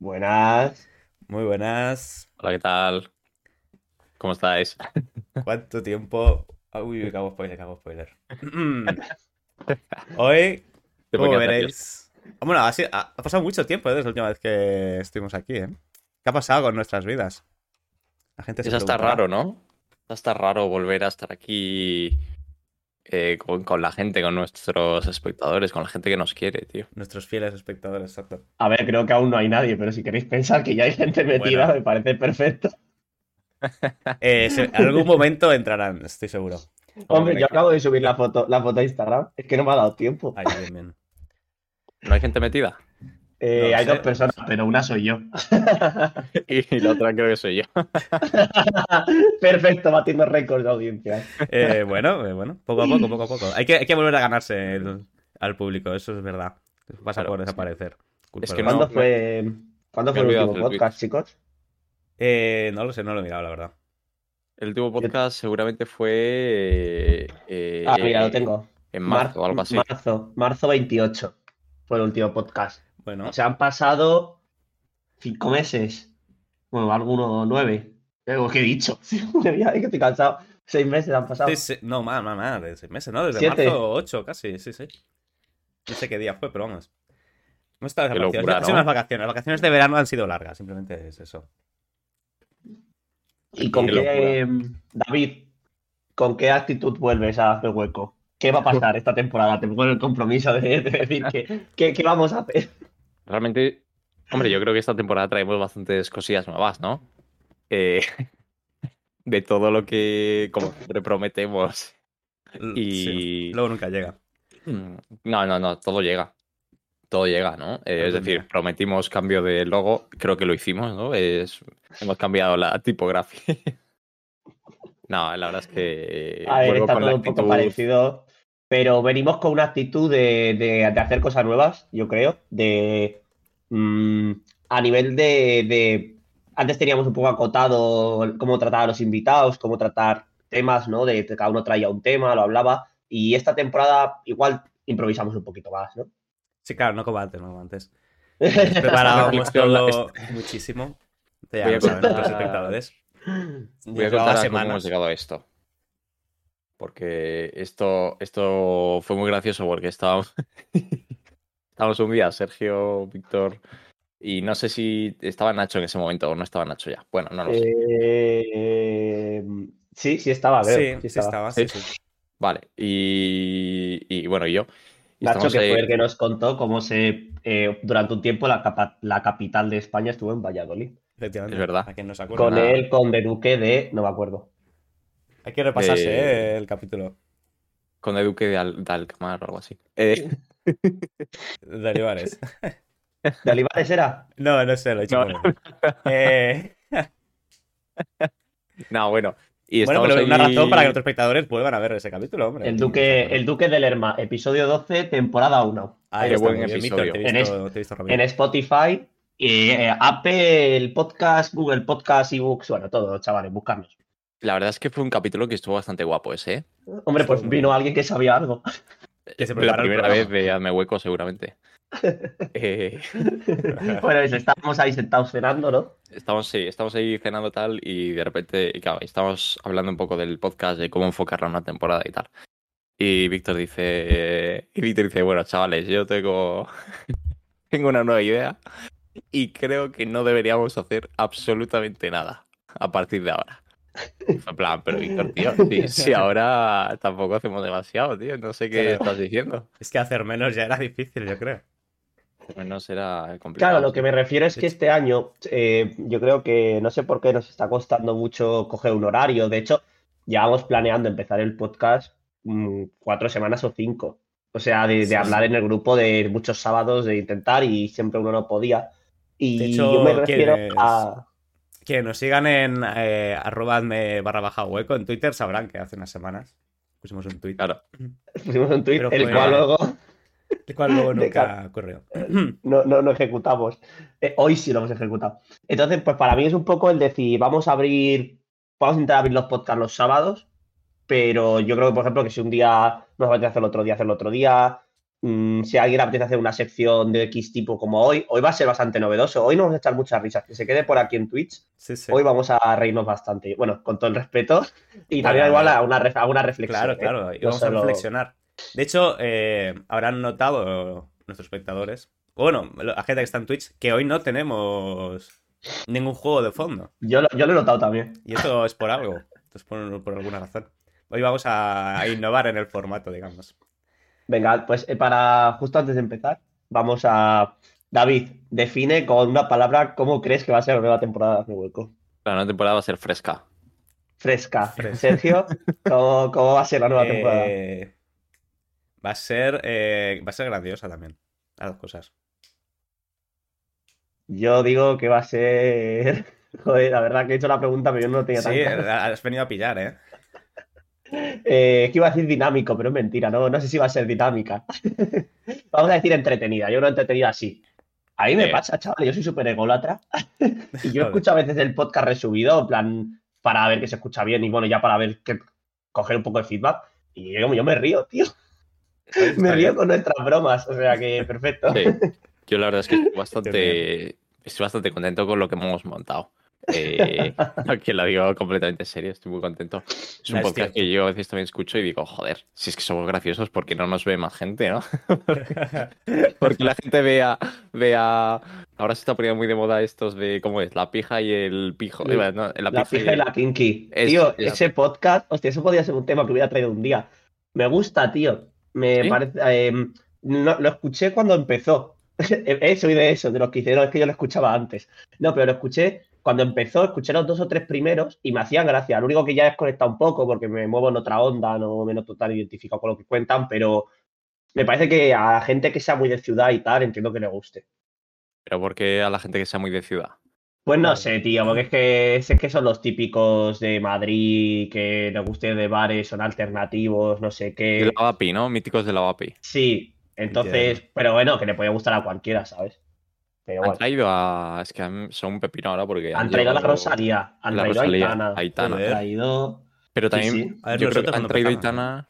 Buenas. Muy buenas. Hola, ¿qué tal? ¿Cómo estáis? ¿Cuánto tiempo? Ah, Uy, cago spoiler, cago spoiler. Hoy, como veréis. Ah, Bueno, ha, sido- ha- ha pasado mucho tiempo ¿eh? desde la última vez que estuvimos aquí, ¿eh? ¿Qué ha pasado con nuestras vidas? La gente se Eso está preguntará. raro, ¿no? Está raro volver a estar aquí eh, con, con la gente, con nuestros espectadores, con la gente que nos quiere, tío. Nuestros fieles espectadores, exacto. A ver, creo que aún no hay nadie, pero si queréis pensar que ya hay gente metida, Bueno. me parece perfecto. Eh, se- en algún momento entrarán, estoy seguro. Hombre, Hombre, yo acabo de subir la foto, la foto a Instagram. Es que no me ha dado tiempo. Ay, bien, bien. ¿No hay gente metida? Eh, no hay sé. dos personas, pero una soy yo. Y la otra creo que soy yo. Perfecto, batiendo récords de audiencia. Eh, bueno, eh, bueno, poco a poco, poco a poco. Hay que, hay que volver a ganarse el- al público, eso es verdad. Claro, por sí. desaparecer. Culpa Es que no- ¿Cuándo fue, ¿cuándo me fue he el último podcast, chicos? Eh, no lo sé, no lo he mirado, la verdad. El último podcast seguramente fue eh, Ah, mira, lo tengo. en marzo o algo así. Marzo, marzo 28 fue el último podcast. Bueno, O sea, han pasado cinco meses. Bueno, alguno nueve. ¿Qué he dicho? Que estoy cansado. Seis meses han pasado. Sí, sí, no, más, más, más, de seis meses, ¿no? Desde Siete. marzo 8 casi, sí, sí. No sé qué día fue, pero vamos. Locura, ¿no? unas vacaciones. Las vacaciones de verano han sido largas, simplemente es eso. ¿Y con Qué eh, David, con qué actitud vuelves a hacer hueco? ¿Qué va a pasar esta temporada? Te pongo el compromiso de, de decir que, que- qué vamos a hacer. Realmente, hombre, yo creo que esta temporada traemos bastantes cosillas nuevas, ¿no? Eh, de todo lo que, como siempre prometemos. Y- sí, Luego nunca llega. Mm, No, no, no, todo llega. Todo llega, ¿no? Eh, es decir, prometimos cambio de logo, creo que lo hicimos, ¿no? Es, hemos cambiado la tipografía. No, la verdad es que A ver, está todo un poco parecido, pero venimos con una actitud de, de- de hacer cosas nuevas, yo creo, de mm, a nivel de, de- antes teníamos un poco acotado cómo tratar a los invitados, cómo tratar temas, ¿no? De que cada uno traía un tema, lo hablaba, y esta temporada igual improvisamos un poquito más, ¿no? Sí, claro, no como antes, no como antes. Preparábamos todo muchísimo. Ya Voy a contar- nuestros espectadores. Voy a contar cómo semanas. hemos llegado a esto. Porque esto, esto fue muy gracioso porque estábamos, estábamos un día, Sergio, Víctor, y no sé si estaba Nacho en ese momento o no estaba Nacho ya. Bueno, no lo sé. Eh, sí, sí estaba, veo, Sí, sí estaba, sí, sí. Vale, y, y bueno, y yo. Y Nacho, que ahí- fue el que nos contó cómo se eh, durante un tiempo la, capa- la capital de España estuvo en Valladolid. Efectivamente. Es verdad. A quien no se acuerda. Con nada. el conde duque de, no me acuerdo. Hay que repasarse Eh, eh, el capítulo con el Duque de, Al- de Alcamar o algo así. Eh, de Olivares. ¿De Olivares era? No, no sé, lo he hecho No. Eh, bueno. Y bueno, pero una razón para que nuestros espectadores vuelvan a ver ese capítulo, hombre. El duque, el duque de Lerma, episodio 12, temporada 1. Ahí Qué buen episodio. En visto, visto Spotify, y, eh, Apple Podcast, Google Podcast, ebooks, bueno, todo, chavales, buscarnos. La verdad es que fue un capítulo que estuvo bastante guapo ese, ¿eh? Hombre, pues vino alguien que sabía algo. Que se la primera vez de Hazme Hueco, seguramente. Eh, bueno, eso, estábamos ahí sentados cenando, ¿no? estamos, sí, estamos ahí cenando tal y de repente, y claro, estamos hablando un poco del podcast, de cómo enfocarla en una temporada y tal. Y Víctor dice, y Víctor dice, bueno, chavales, yo tengo, tengo una nueva idea y creo que no deberíamos hacer absolutamente nada a partir de ahora. En plan, pero Víctor, tío, si, si ahora tampoco hacemos demasiado, tío, no sé qué Claro. estás diciendo. Es que hacer menos ya era difícil, yo creo. Menos era complicado. Claro, lo que me refiero es que este año eh, yo creo que no sé por qué nos está costando mucho coger un horario. De hecho, llevamos planeando empezar el podcast mm, cuatro semanas o cinco. O sea, de, de Sí, hablar sí. en el grupo de muchos sábados, de intentar y siempre uno no podía. Y De hecho, yo me refiero a... Que nos sigan en eh, arroba hazme barra baja hueco en Twitter, sabrán que hace unas semanas pusimos un tweet. Claro. Pusimos un tweet, Pero el cual luego El cual luego nunca ocurrió. no, no, no ejecutamos. Eh, hoy sí lo hemos ejecutado. Entonces, pues para mí es un poco el decir, vamos a abrir, vamos a intentar abrir los podcasts los sábados, pero yo creo que, por ejemplo, que si un día nos va a hacerlo otro día, hacerlo otro día. Mm, si alguien apetece hacer una sección de X tipo como hoy, hoy va a ser bastante novedoso. Hoy nos vamos a echar muchas risas. Que se quede por aquí en Twitch. Sí, sí. Hoy vamos a reírnos bastante. Bueno, con todo el respeto. Y también igual a una, ref- a una reflexión. Claro, ¿eh? claro, No vamos a reflexionar. De hecho, eh, habrán notado nuestros espectadores, o bueno, la gente que está en Twitch, que hoy no tenemos ningún juego de fondo. Yo, lo- yo lo he notado también. Y esto es por algo, esto es por, por alguna razón. Hoy vamos a innovar en el formato, digamos. Venga, pues eh, para justo antes de empezar, vamos a. David, define con una palabra cómo crees que va a ser la nueva temporada de Hueco. La nueva temporada va a ser fresca. Fresca. Fresca. Sergio, ¿cómo, cómo va a ser la nueva temporada? Eh, va a ser eh, va a ser grandiosa también. Las dos cosas. Yo digo que va a ser. Joder, la verdad que he hecho la pregunta, pero yo no tenía Sí, tan has venido a pillar, ¿eh? Eh, es que iba a decir dinámico, pero es mentira, no, no sé si va a ser dinámica. Vamos a decir entretenida, yo creo entretenida sí. A mí me Eh. pasa, chaval, yo soy súper ególatra y yo escucho a veces el podcast resubido, en plan, para ver que se escucha bien y bueno, ya para ver que coger un poco de feedback. Y yo, yo me río, tío. Me río con nuestras bromas, o sea que perfecto. Sí. Yo la verdad es que estoy bastante, estoy bastante contento con lo que hemos montado. Eh, que lo digo completamente en serio, estoy muy contento. Es un Es podcast cierto. que yo a veces también escucho y digo, joder, si es que somos graciosos, ¿por qué no nos ve más gente, no? Porque la gente vea, vea. Ahora se está poniendo muy de moda estos de, ¿cómo es? La pija y el pijo. Sí. Eh, no, La pija y la kinky. Es- tío, es- ese podcast, hostia, eso podría ser un tema que hubiera traído un día. Me gusta, tío. Me ¿Sí? parece. eh, no- lo escuché cuando empezó. Soy de eso, de los que hicieron, es que yo lo escuchaba antes. No, pero lo escuché cuando empezó, escuché los dos o tres primeros y me hacían gracia. Lo único que ya he desconectado un poco porque me muevo en otra onda, no me noto tan identificado con lo que cuentan, pero me parece que a la gente que sea muy de ciudad y tal, entiendo que le guste. Pero porque a la gente que sea muy de ciudad. Pues no sé, tío, porque es que, es que son los típicos de Madrid, que les guste de bares, son alternativos, no sé De qué. la VAPI, ¿no? Míticos de la VAPI. Sí, entonces, Entiendo. pero bueno, que le puede gustar a cualquiera, ¿sabes? Pero Han bueno, traído a. Es que han- son un pepino ahora porque. han traído a la Rosalía, han la traído a Rosalía, Aitana, Aitana. han traído... Pero también. sí. A ver, yo creo que han traído a empezamos, Aitana.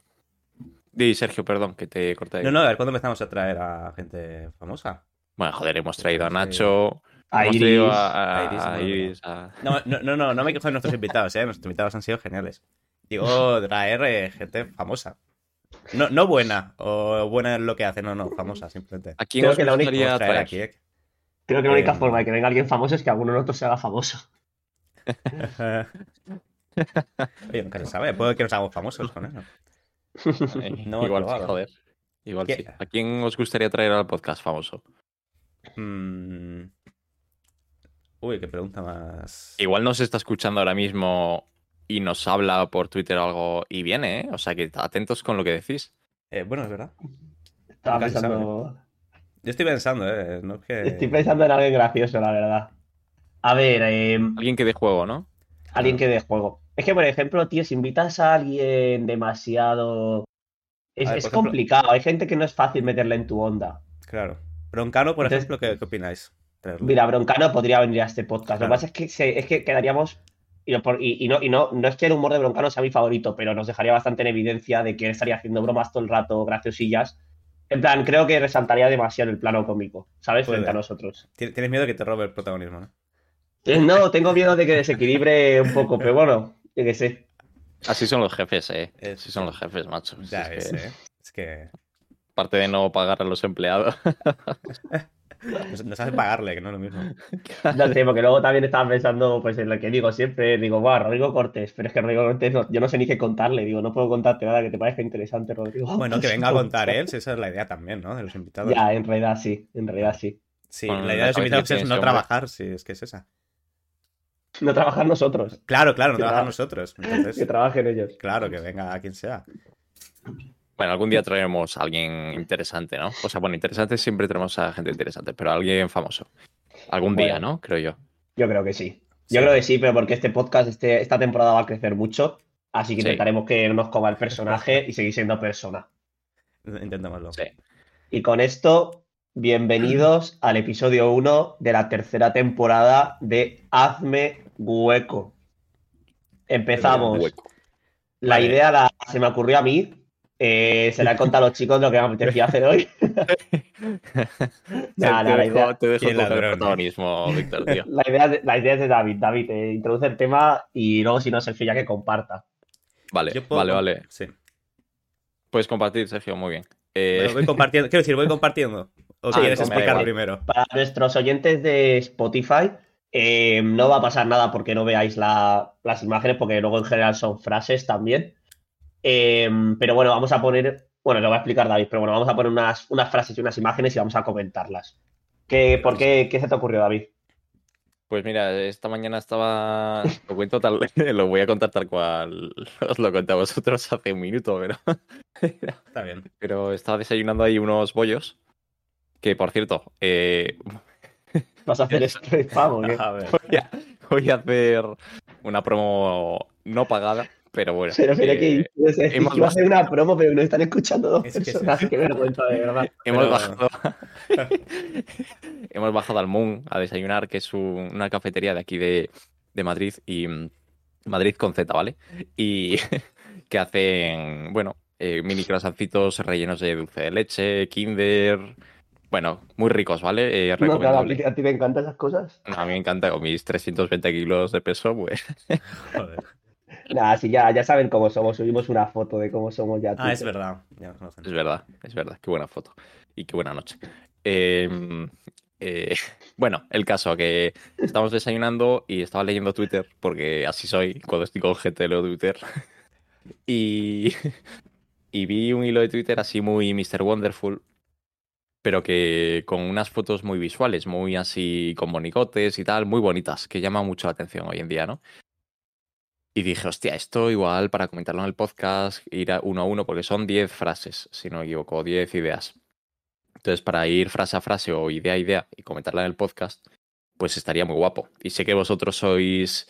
Di, Sergio, perdón, que te corté ahí. No, no, a ver cuándo empezamos a traer a gente famosa. Bueno, joder, hemos traído a. Nacho. A Iris. a, a- A Iris, a no, no, Iris, a- No, no, no, no, no me quejo de nuestros invitados, ¿eh? Nuestros invitados han sido geniales. Digo, traer gente famosa. No, no buena, o buena en lo que hace, no, no, famosa, simplemente. ¿A quién Creo os que la única- traer? aquí, ¿eh? Creo que la única Eh, forma de que venga alguien famoso es que alguno de nosotros se haga famoso. Oye, nunca se sabe, puede que nos hagamos famosos con eso. Eh, No, Igual sí, joder. Igual sí. ¿A quién os gustaría traer al podcast famoso? Mm. Uy, qué pregunta más. Igual nos está escuchando ahora mismo y nos habla por Twitter o algo y viene, ¿eh? O sea que atentos con lo que decís. Eh, bueno, es verdad. Estaba pensando... Yo estoy pensando, ¿eh? No es que... Estoy pensando en alguien gracioso, la verdad. A ver, eh, Alguien que dé juego, ¿no? alguien que dé juego. Es que, por ejemplo, tío, si invitas a alguien demasiado... Es, A ver, es por ejemplo- complicado, hay gente que no es fácil meterla en tu onda. Claro. Broncano, por Entonces- ejemplo, ¿qué, qué opináis? Traerlo. Mira, Broncano podría venir a este podcast. Lo que pasa es que, se- es que quedaríamos... Y, no por- y- y no, y no, no es que el humor de Broncano sea mi favorito, pero nos dejaría bastante en evidencia de que él estaría haciendo bromas todo el rato, graciosillas. En plan, creo que resaltaría demasiado el plano cómico, ¿sabes? Puede. Frente a nosotros. Tien- Tienes miedo de que te robe el protagonismo, ¿no? Eh, No, tengo miedo de que desequilibre un poco, pero bueno, yo qué sé. Así son los jefes, ¿eh? Así son los jefes, macho. Ya es ves, que, ¿eh? Es que Aparte de no pagar a los empleados. nos, nos hace pagarle, que no es lo mismo. No sé, porque luego también estaba pensando pues en lo que digo siempre, digo, guau, Rodrigo Cortés, pero es que Rodrigo Cortés no- yo no sé ni qué contarle, digo, no puedo contarte nada que te parezca interesante, Rodrigo. Bueno, que venga a contar él, si esa es la idea también, ¿no? De los invitados. Ya, en realidad sí, en realidad sí. Sí, Bueno, la idea de los invitados es no hombre. trabajar, sí, es que es esa. No trabajar nosotros, Claro, claro, no trabajar tra- nosotros. que trabajen ellos. claro, que venga quien sea. Bueno, algún día traeremos a alguien interesante, ¿no? O sea, bueno, interesante siempre tenemos a gente interesante, pero a alguien famoso. Algún día. ¿no? Creo yo. Yo creo que sí. Sí. Yo creo que sí, pero porque este podcast, este, esta temporada va a crecer mucho, así que Sí. intentaremos que no nos coma el personaje y seguir siendo persona. Intentémoslo. Sí. Y con esto, bienvenidos al episodio 1 de la tercera temporada de Hazme Hueco. Empezamos. Hueco. La Vale. idea la- se me ocurrió a mí Eh, se le ha contado a los chicos lo que me apetecía hacer hoy. Nada, te, la dejo, idea- te dejo el protagonismo, Víctor, tío. La idea, de- la idea es de David. David, eh, introduce el tema y luego, si no, Sergio ya que comparta. Vale, puedo- vale, vale. Sí. Puedes compartir, Sergio, muy bien. Eh, Bueno, voy compartiendo. Quiero decir, voy compartiendo. ¿O Sí, quieres me da explicar primero? Para nuestros oyentes de Spotify, eh, no va a pasar nada porque no veáis la- las imágenes, porque luego en general son frases también. Eh, pero bueno, vamos a poner, bueno, lo va a explicar David, pero bueno, vamos a poner unas, unas frases y unas imágenes y vamos a comentarlas. ¿Qué, ¿Por qué, qué se te ocurrió, David? Pues mira, esta mañana estaba. Lo cuento tal. Lo voy a contar tal cual os lo conté a vosotros hace un minuto, pero. Está bien. Pero estaba desayunando ahí unos bollos. Que por cierto, eh, ¿Vas a hacer esto de spam o qué? A ver. voy, a, voy a hacer una promo no pagada, pero bueno. Pero mira eh, que hemos iba a hacer una promo, pero no están escuchando dos Es que personas. eso. Qué vergüenza, de verdad. Hemos Pero- bajado. hemos bajado al Moon a desayunar, que es un- una cafetería de aquí de, de Madrid y mm, Madrid con Z, ¿vale? Y que hacen, bueno, eh, mini croissancitos rellenos de dulce de leche, Kinder. Bueno, muy ricos, ¿vale? Eh, No, claro, a ti- a ti te encantan esas cosas. A mí me encanta con mis 320 kilos de peso, pues. Joder. Nada, sí, ya, ya saben cómo somos. Subimos una foto de cómo somos ya. Ah, es verdad. Ya nos conocen. Es verdad, es verdad. Qué buena foto. Y qué buena noche. Eh, eh, bueno, el caso que estamos desayunando y estaba leyendo Twitter, porque así soy cuando estoy con gente leo Twitter. Y, y vi un hilo de Twitter así muy Mr. Wonderful, pero que con unas fotos muy visuales, muy así con bonicotes y tal, muy bonitas, que llaman mucho la atención hoy en día, ¿no? Y dije, hostia, esto igual para comentarlo en el podcast, ir a uno a uno, porque son 10 frases, si no me equivoco, 10 ideas. Entonces, para ir frase a frase o idea a idea y comentarla en el podcast, pues estaría muy guapo. Y sé que vosotros sois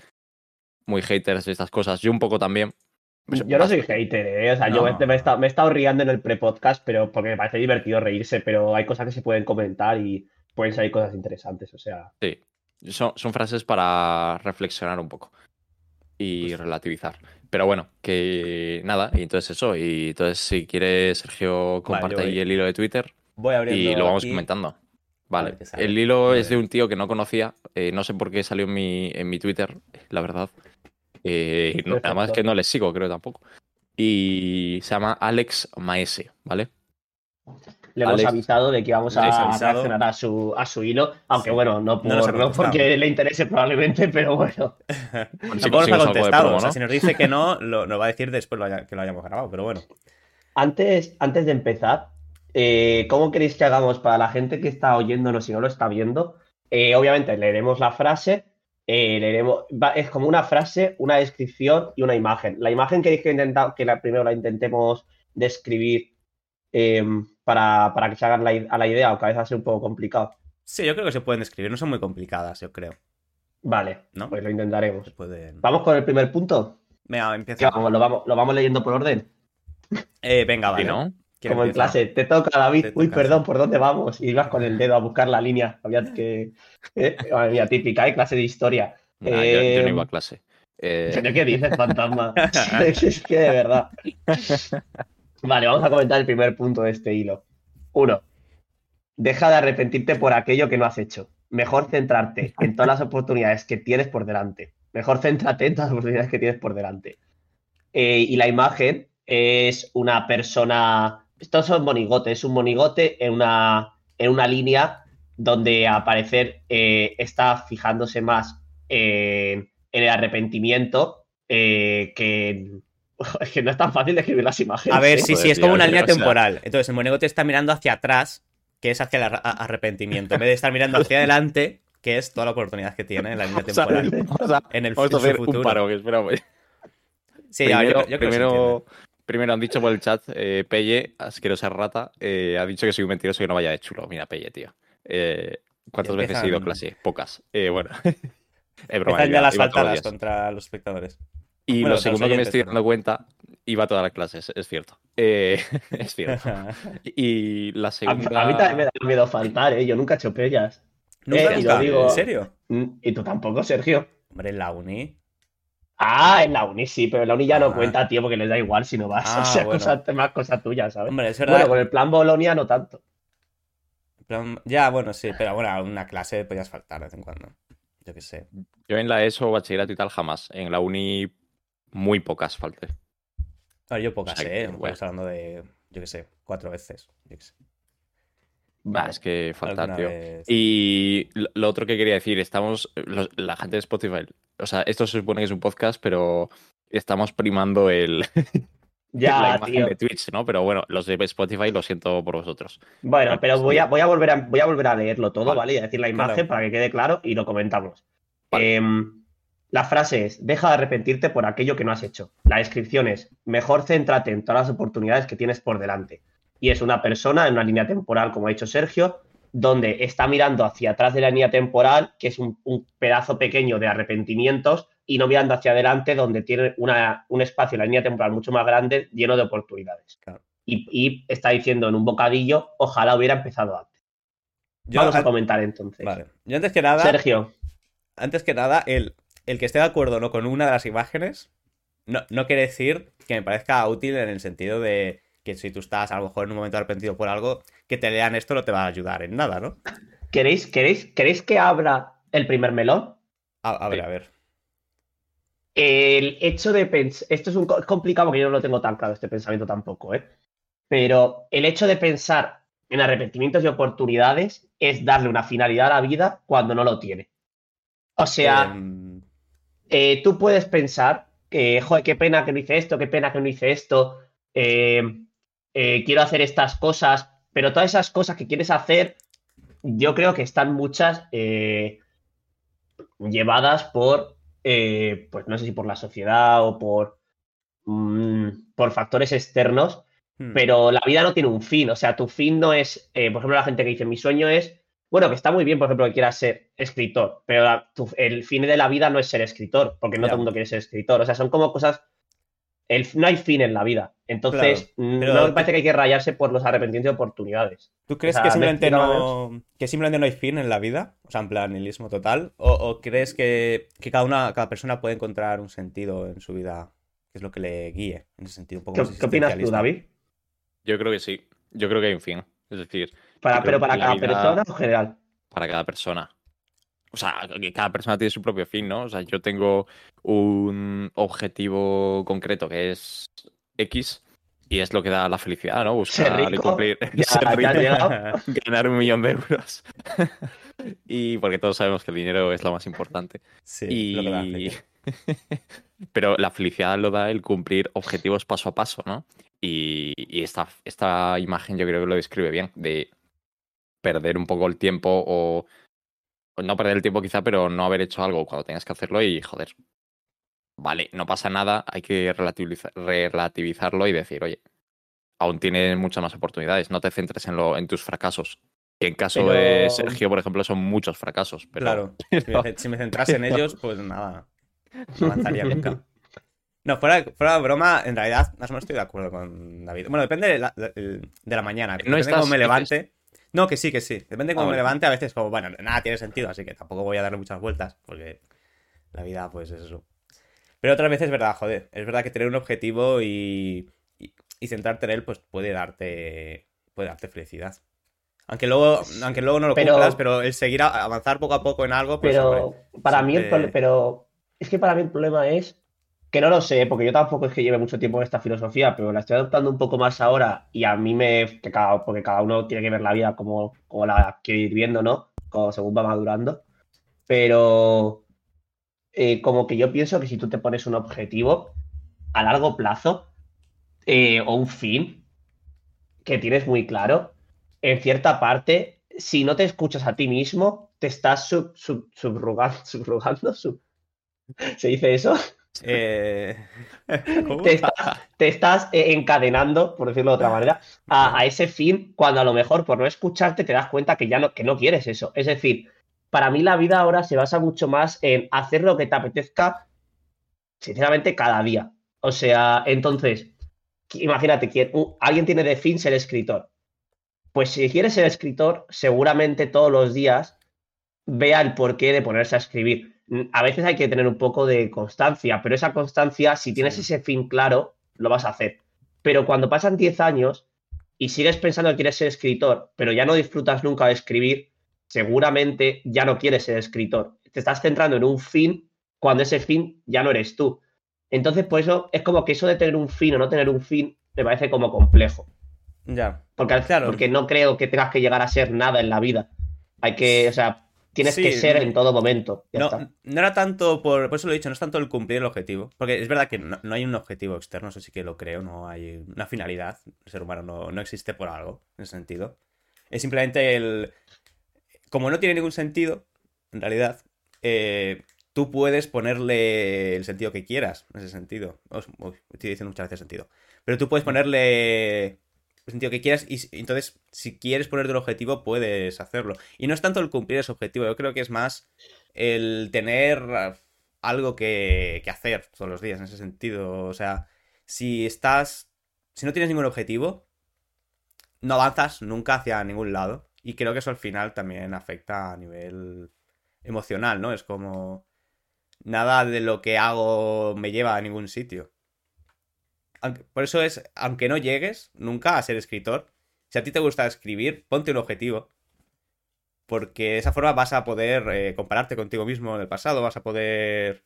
muy haters de estas cosas, yo un poco también. Pues, Yo no soy hater, ¿eh? O sea, yo No. me, me he estado, me he estado riendo en el pre-podcast, pero porque me parece divertido reírse, pero hay cosas que se pueden comentar y pueden salir cosas interesantes. O sea, Sí, son, son frases para reflexionar un poco y relativizar. Pero bueno, que nada, y entonces eso. Y entonces, si quieres, Sergio, comparte ahí el hilo de Twitter Voy abriendo y lo vamos aquí. comentando. Vale, el hilo A es de un tío que no conocía, eh, no sé por qué salió en mi, en mi Twitter, la verdad. Eh, no- además que no le sigo, creo tampoco. Y se llama Alex Maese, ¿vale? Le hemos Alex- avisado de que íbamos Le a hemos reaccionar a su, a su hilo, aunque Sí. bueno, no, por, No porque le interese probablemente, pero bueno. si Tampoco nos ha contestado. promo, o sea, ¿no? si nos dice que no, lo, nos va a decir después lo haya- que lo hayamos grabado, pero bueno. Antes, antes de empezar, eh, ¿cómo queréis que hagamos para la gente que está oyéndonos y no lo está viendo? Eh, obviamente leeremos la frase, eh, leeremos, va- es como una frase, una descripción y una imagen. La imagen queréis que, intenta, que la, primero la intentemos describir eh, para, para que se hagan la, a la idea, aunque a veces va a ser un poco complicado. Sí, yo creo que se pueden escribir, no son muy complicadas, yo creo. Vale, ¿No? pues lo intentaremos. pueden... Vamos con el primer punto. Venga, empieza. vamos, lo, vamos, lo vamos leyendo por orden. Eh, venga, Sí, vale. ¿no? ¿Quién Como en clase, te toca, David. Te Uy, toca, perdón. ¿por dónde vamos? Y ibas con el dedo a buscar la línea. Había que. eh, Madre mía, típica, ¿eh? Clase de historia. Nah, yo, yo no Eh, iba a clase. Eh, ¿Pero qué dices, fantasma? es que de verdad. Vale, vamos a comentar el primer punto de este hilo. Uno. Deja de arrepentirte por aquello que no has hecho. Mejor centrarte en todas las oportunidades que tienes por delante. Mejor céntrate en todas las oportunidades que tienes por delante. Eh, y la imagen es una persona. Estos son monigotes, es un monigote en una, en una línea donde a parecer eh, está fijándose más en, en el arrepentimiento eh, que. Es que no es tan fácil describir las imágenes. A ver, ¿eh? sí, Joder, sí, es tío, como una línea sea- temporal. Entonces, el monigote está mirando hacia atrás, que es hacia el arrepentimiento. En vez de estar mirando hacia adelante, que es toda la oportunidad que tiene en la línea temporal. vamos a- En el vamos a hacer un futuro. paro, que espera, pues. Sí, primero, yo, yo creo que se primero, primero han dicho por el chat, eh, Pelle, asquerosa rata, eh, ha dicho que soy un mentiroso y que no vaya de chulo. Mira, Pelle, tío. Eh, ¿Cuántas veces he ido a clase? Pocas. Eh, bueno. es broma, iba- ya las faltadas contra los espectadores. Y Bueno, lo segundo que me estoy dando cuenta, iba a todas las clases, es cierto. Eh, es cierto. Y la segunda... a mí también me da miedo faltar, ¿eh? Yo nunca he hecho pellas. Nunca, Eh, y lo digo- ¿En serio? Mm, Y tú tampoco, Sergio. Hombre, en la uni. Ah, en la uni sí, pero en la uni ya Ah. no cuenta, tío, porque les da igual si no vas. Ah, o sea, bueno. cosa- más cosa tuya, ¿sabes? Hombre, es verdad. Bueno, con el plan Bolonia no tanto. Ya, bueno, sí, pero bueno, a una clase podías faltar de vez en cuando. Yo qué sé. Yo en la ESO, bachillerato y tal, jamás. En la uni, muy pocas falté. Bueno, yo pocas, O sea, que, ¿eh? bueno. Estamos hablando de, yo qué sé, cuatro veces. Yo qué sé. Bah, es que Alguna tío. vez- Y lo otro que quería decir, estamos, los- la gente de Spotify, o sea, esto se supone que es un podcast, pero estamos primando el, la Ya, imagen tío. de Twitch, ¿no? Pero bueno, los de Spotify lo siento por vosotros. Bueno, pero voy a, voy a volver a voy a volver a leerlo todo, Vale. ¿vale? Y a decir la Claro. imagen para que quede claro y lo comentamos. Vale. Em, la frase es, deja de arrepentirte por aquello que no has hecho. La descripción es, mejor céntrate en todas las oportunidades que tienes por delante. Y es una persona en una línea temporal, como ha dicho Sergio, donde está mirando hacia atrás de la línea temporal, que es un, un pedazo pequeño de arrepentimientos, y no mirando hacia adelante, donde tiene una- un espacio en la línea temporal mucho más grande, lleno de oportunidades. Claro. Y, y está diciendo en un bocadillo, ojalá hubiera empezado antes. Yo, Vamos a comentar entonces. vale. Yo antes que nada, Sergio, antes que nada, el, el que esté de acuerdo o no con una de las imágenes no, no quiere decir que me parezca útil en el sentido de que si tú estás a lo mejor en un momento arrepentido por algo, que te lean esto no te va a ayudar en nada, ¿no? ¿queréis, queréis, ¿queréis que abra el primer melón? A, a ver, a ver. El hecho de pensar, esto es un es complicado porque yo no lo tengo tan claro este pensamiento tampoco, ¿eh? Pero el hecho de pensar en arrepentimientos y oportunidades es darle una finalidad a la vida cuando no lo tiene. O sea, Em, eh, tú puedes pensar que, joder, qué pena que no hice esto, qué pena que no hice esto, eh, eh, quiero hacer estas cosas, pero todas esas cosas que quieres hacer, yo creo que están muchas llevadas por, pues no sé si por la sociedad o por, mm, por factores externos, hmm. pero la vida no tiene un fin, o sea, tu fin no es, por ejemplo, la gente que dice, mi sueño es, bueno, que está muy bien, por ejemplo, que quieras ser escritor, pero la- tu- el fin de la vida no es ser escritor, porque no Ya. todo el mundo quiere ser escritor, o sea, son como cosas, el, no hay fin en la vida, entonces mm, pero no me parece que hay que rayarse por los arrepentimientos de oportunidades. ¿Tú crees O sea, que simplemente me- no que simplemente no hay fin en la vida? O sea, en plan nihilismo total. ¿O, o crees que, que cada una, cada persona puede encontrar un sentido en su vida que es lo que le guíe en ese sentido un poco ¿Qué, qué opinas tú? David? Yo creo que sí. Yo creo que hay un fin. Es decir, Para, pero para cada vida- persona o general. para cada persona. O sea, que cada persona tiene su propio fin, ¿no? O sea, yo tengo un objetivo concreto que es X y es lo que da la felicidad, ¿no? Ser Buscar y cumplir. Ya, ser rico, ganar un millón de euros. y porque todos sabemos que el dinero es lo más importante. sí, lo que da Y... Pero la felicidad lo da el cumplir objetivos paso a paso, ¿no? Y, y esta, esta imagen yo creo que lo describe bien, de perder un poco el tiempo o, o no perder el tiempo quizá, pero no haber hecho algo cuando tengas que hacerlo y joder. Vale, no pasa nada, hay que relativiza- relativizarlo y decir, oye, aún tienes muchas más oportunidades, no te centres en, lo, en tus fracasos. Que en caso de Sergio, por ejemplo, son muchos fracasos. Pero Claro. Si me, si me centrase en ellos, pues nada. No avanzaría nunca. No, fuera, fuera de broma, en realidad, más o menos estoy de acuerdo con David. Bueno, depende de la, de la mañana. No Depende de estás- cómo me levante. No, que sí, que sí. Depende de cómo Ah, me vale. levante. A veces, como, bueno, nada tiene sentido, así que tampoco voy a darle muchas vueltas, porque la vida, pues es eso. Pero otras veces es verdad, joder. Es verdad que tener un objetivo y, y, y centrarte en él, pues puede darte, puede darte felicidad. Aunque luego, aunque luego no lo Pero- cumplas, pero el seguir a- avanzar poco a poco en algo, pues Pero hombre, para mí el pero es que para mí el problema es que no lo sé, porque yo tampoco es que lleve mucho tiempo en esta filosofía, pero la estoy adoptando un poco más ahora y a mí me porque cada uno tiene que ver la vida como, como la quiere ir viendo, ¿no? Como según va madurando. Pero eh, como que yo pienso que si tú te pones un objetivo a largo plazo eh, o un fin que tienes muy claro, en cierta parte, si no te escuchas a ti mismo, te estás sub, sub- subrugando, subrugando, sub- ¿se dice eso? Eh. Te estás, te estás, eh, encadenando, por decirlo de otra manera, a, a ese fin cuando a lo mejor por no escucharte te das cuenta que ya no, que no quieres eso. Es decir, para mí la vida ahora se basa mucho más en hacer lo que te apetezca, sinceramente, cada día. O sea, entonces, imagínate que un- alguien tiene de fin ser escritor. Pues si quiere ser escritor, seguramente todos los días vea el porqué de ponerse a escribir. Mm, a veces hay que tener un poco de constancia, pero esa constancia, si tienes ese fin claro, lo vas a hacer. Pero cuando pasan 10 años y sigues pensando que quieres ser escritor, pero ya no disfrutas nunca de escribir, seguramente ya no quieres ser escritor. Te estás centrando en un fin cuando ese fin ya no eres tú. Entonces, por eso es como que eso de tener un fin o no tener un fin me parece como complejo. Ya. Porque, al- Claro. porque no creo que tengas que llegar a ser nada en la vida. Hay que, o sea, tienes Sí, que ser en todo momento. Ya No, está. no era tanto por. Por eso lo he dicho, no es tanto el cumplir el objetivo. Porque es verdad que no, no hay un objetivo externo, eso sí que lo creo, no hay una finalidad. El ser humano no, no existe por algo, en ese sentido. Es simplemente el. Como no tiene ningún sentido, en realidad, eh, tú puedes ponerle el sentido que quieras, en ese sentido. Uy, estoy diciendo muchas veces sentido. Pero tú puedes ponerle el sentido que quieras y entonces si quieres ponerte un objetivo puedes hacerlo. Y no es tanto el cumplir ese objetivo, yo creo que es más el tener ah, algo que, que hacer todos los días en ese sentido. O sea, si estás, si no tienes ningún objetivo, no avanzas nunca hacia ningún lado. Y creo que eso al final también afecta a nivel emocional, ¿no? Es como nada de lo que hago me lleva a ningún sitio. Por eso es, aunque no llegues nunca a ser escritor, si a ti te gusta escribir, ponte un objetivo. Porque de esa forma vas a poder eh, compararte contigo mismo en el pasado, vas a poder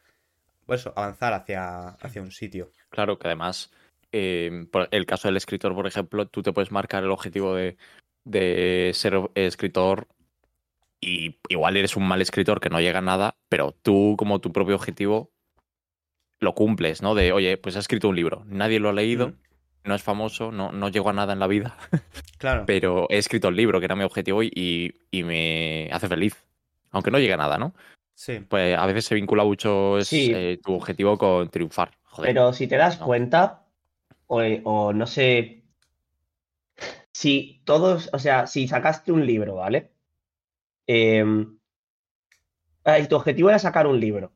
pues avanzar hacia, hacia un sitio. Claro que además, eh, por el caso del escritor, por ejemplo, tú te puedes marcar el objetivo de, de ser escritor y igual eres un mal escritor que no llega a nada, pero tú como tu propio objetivo lo cumples, ¿no? De, oye, pues he escrito un libro, nadie lo ha leído, no es famoso, no, no llego a nada en la vida, Claro. pero he escrito el libro, que era mi objetivo, y, y- me hace feliz. Aunque no llegue a nada, ¿no? Sí. Pues a veces se vincula mucho es, Sí. eh, tu objetivo con triunfar. Joder. Pero si te das no. cuenta, o, o no sé, si todos, o sea, si sacaste un libro, ¿vale? Y tu objetivo era sacar un libro.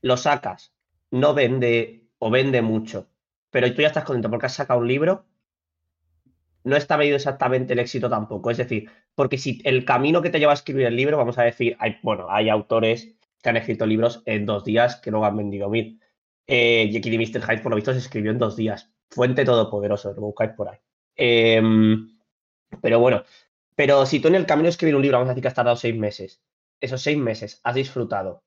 Lo sacas, no vende o vende mucho, pero tú ya estás contento porque has sacado un libro, no está medido exactamente el éxito tampoco. Es decir, porque si el camino que te lleva a escribir el libro, vamos a decir, hay, bueno, hay autores que han escrito libros en dos días que luego han vendido mil. Eh, Jekyll y Mr. Hyde, por lo visto, se escribió en dos días. Fuente todopoderoso, lo buscáis por ahí. Em, pero bueno, pero si tú en el camino de escribir un libro, vamos a decir que has tardado seis meses, esos seis meses has disfrutado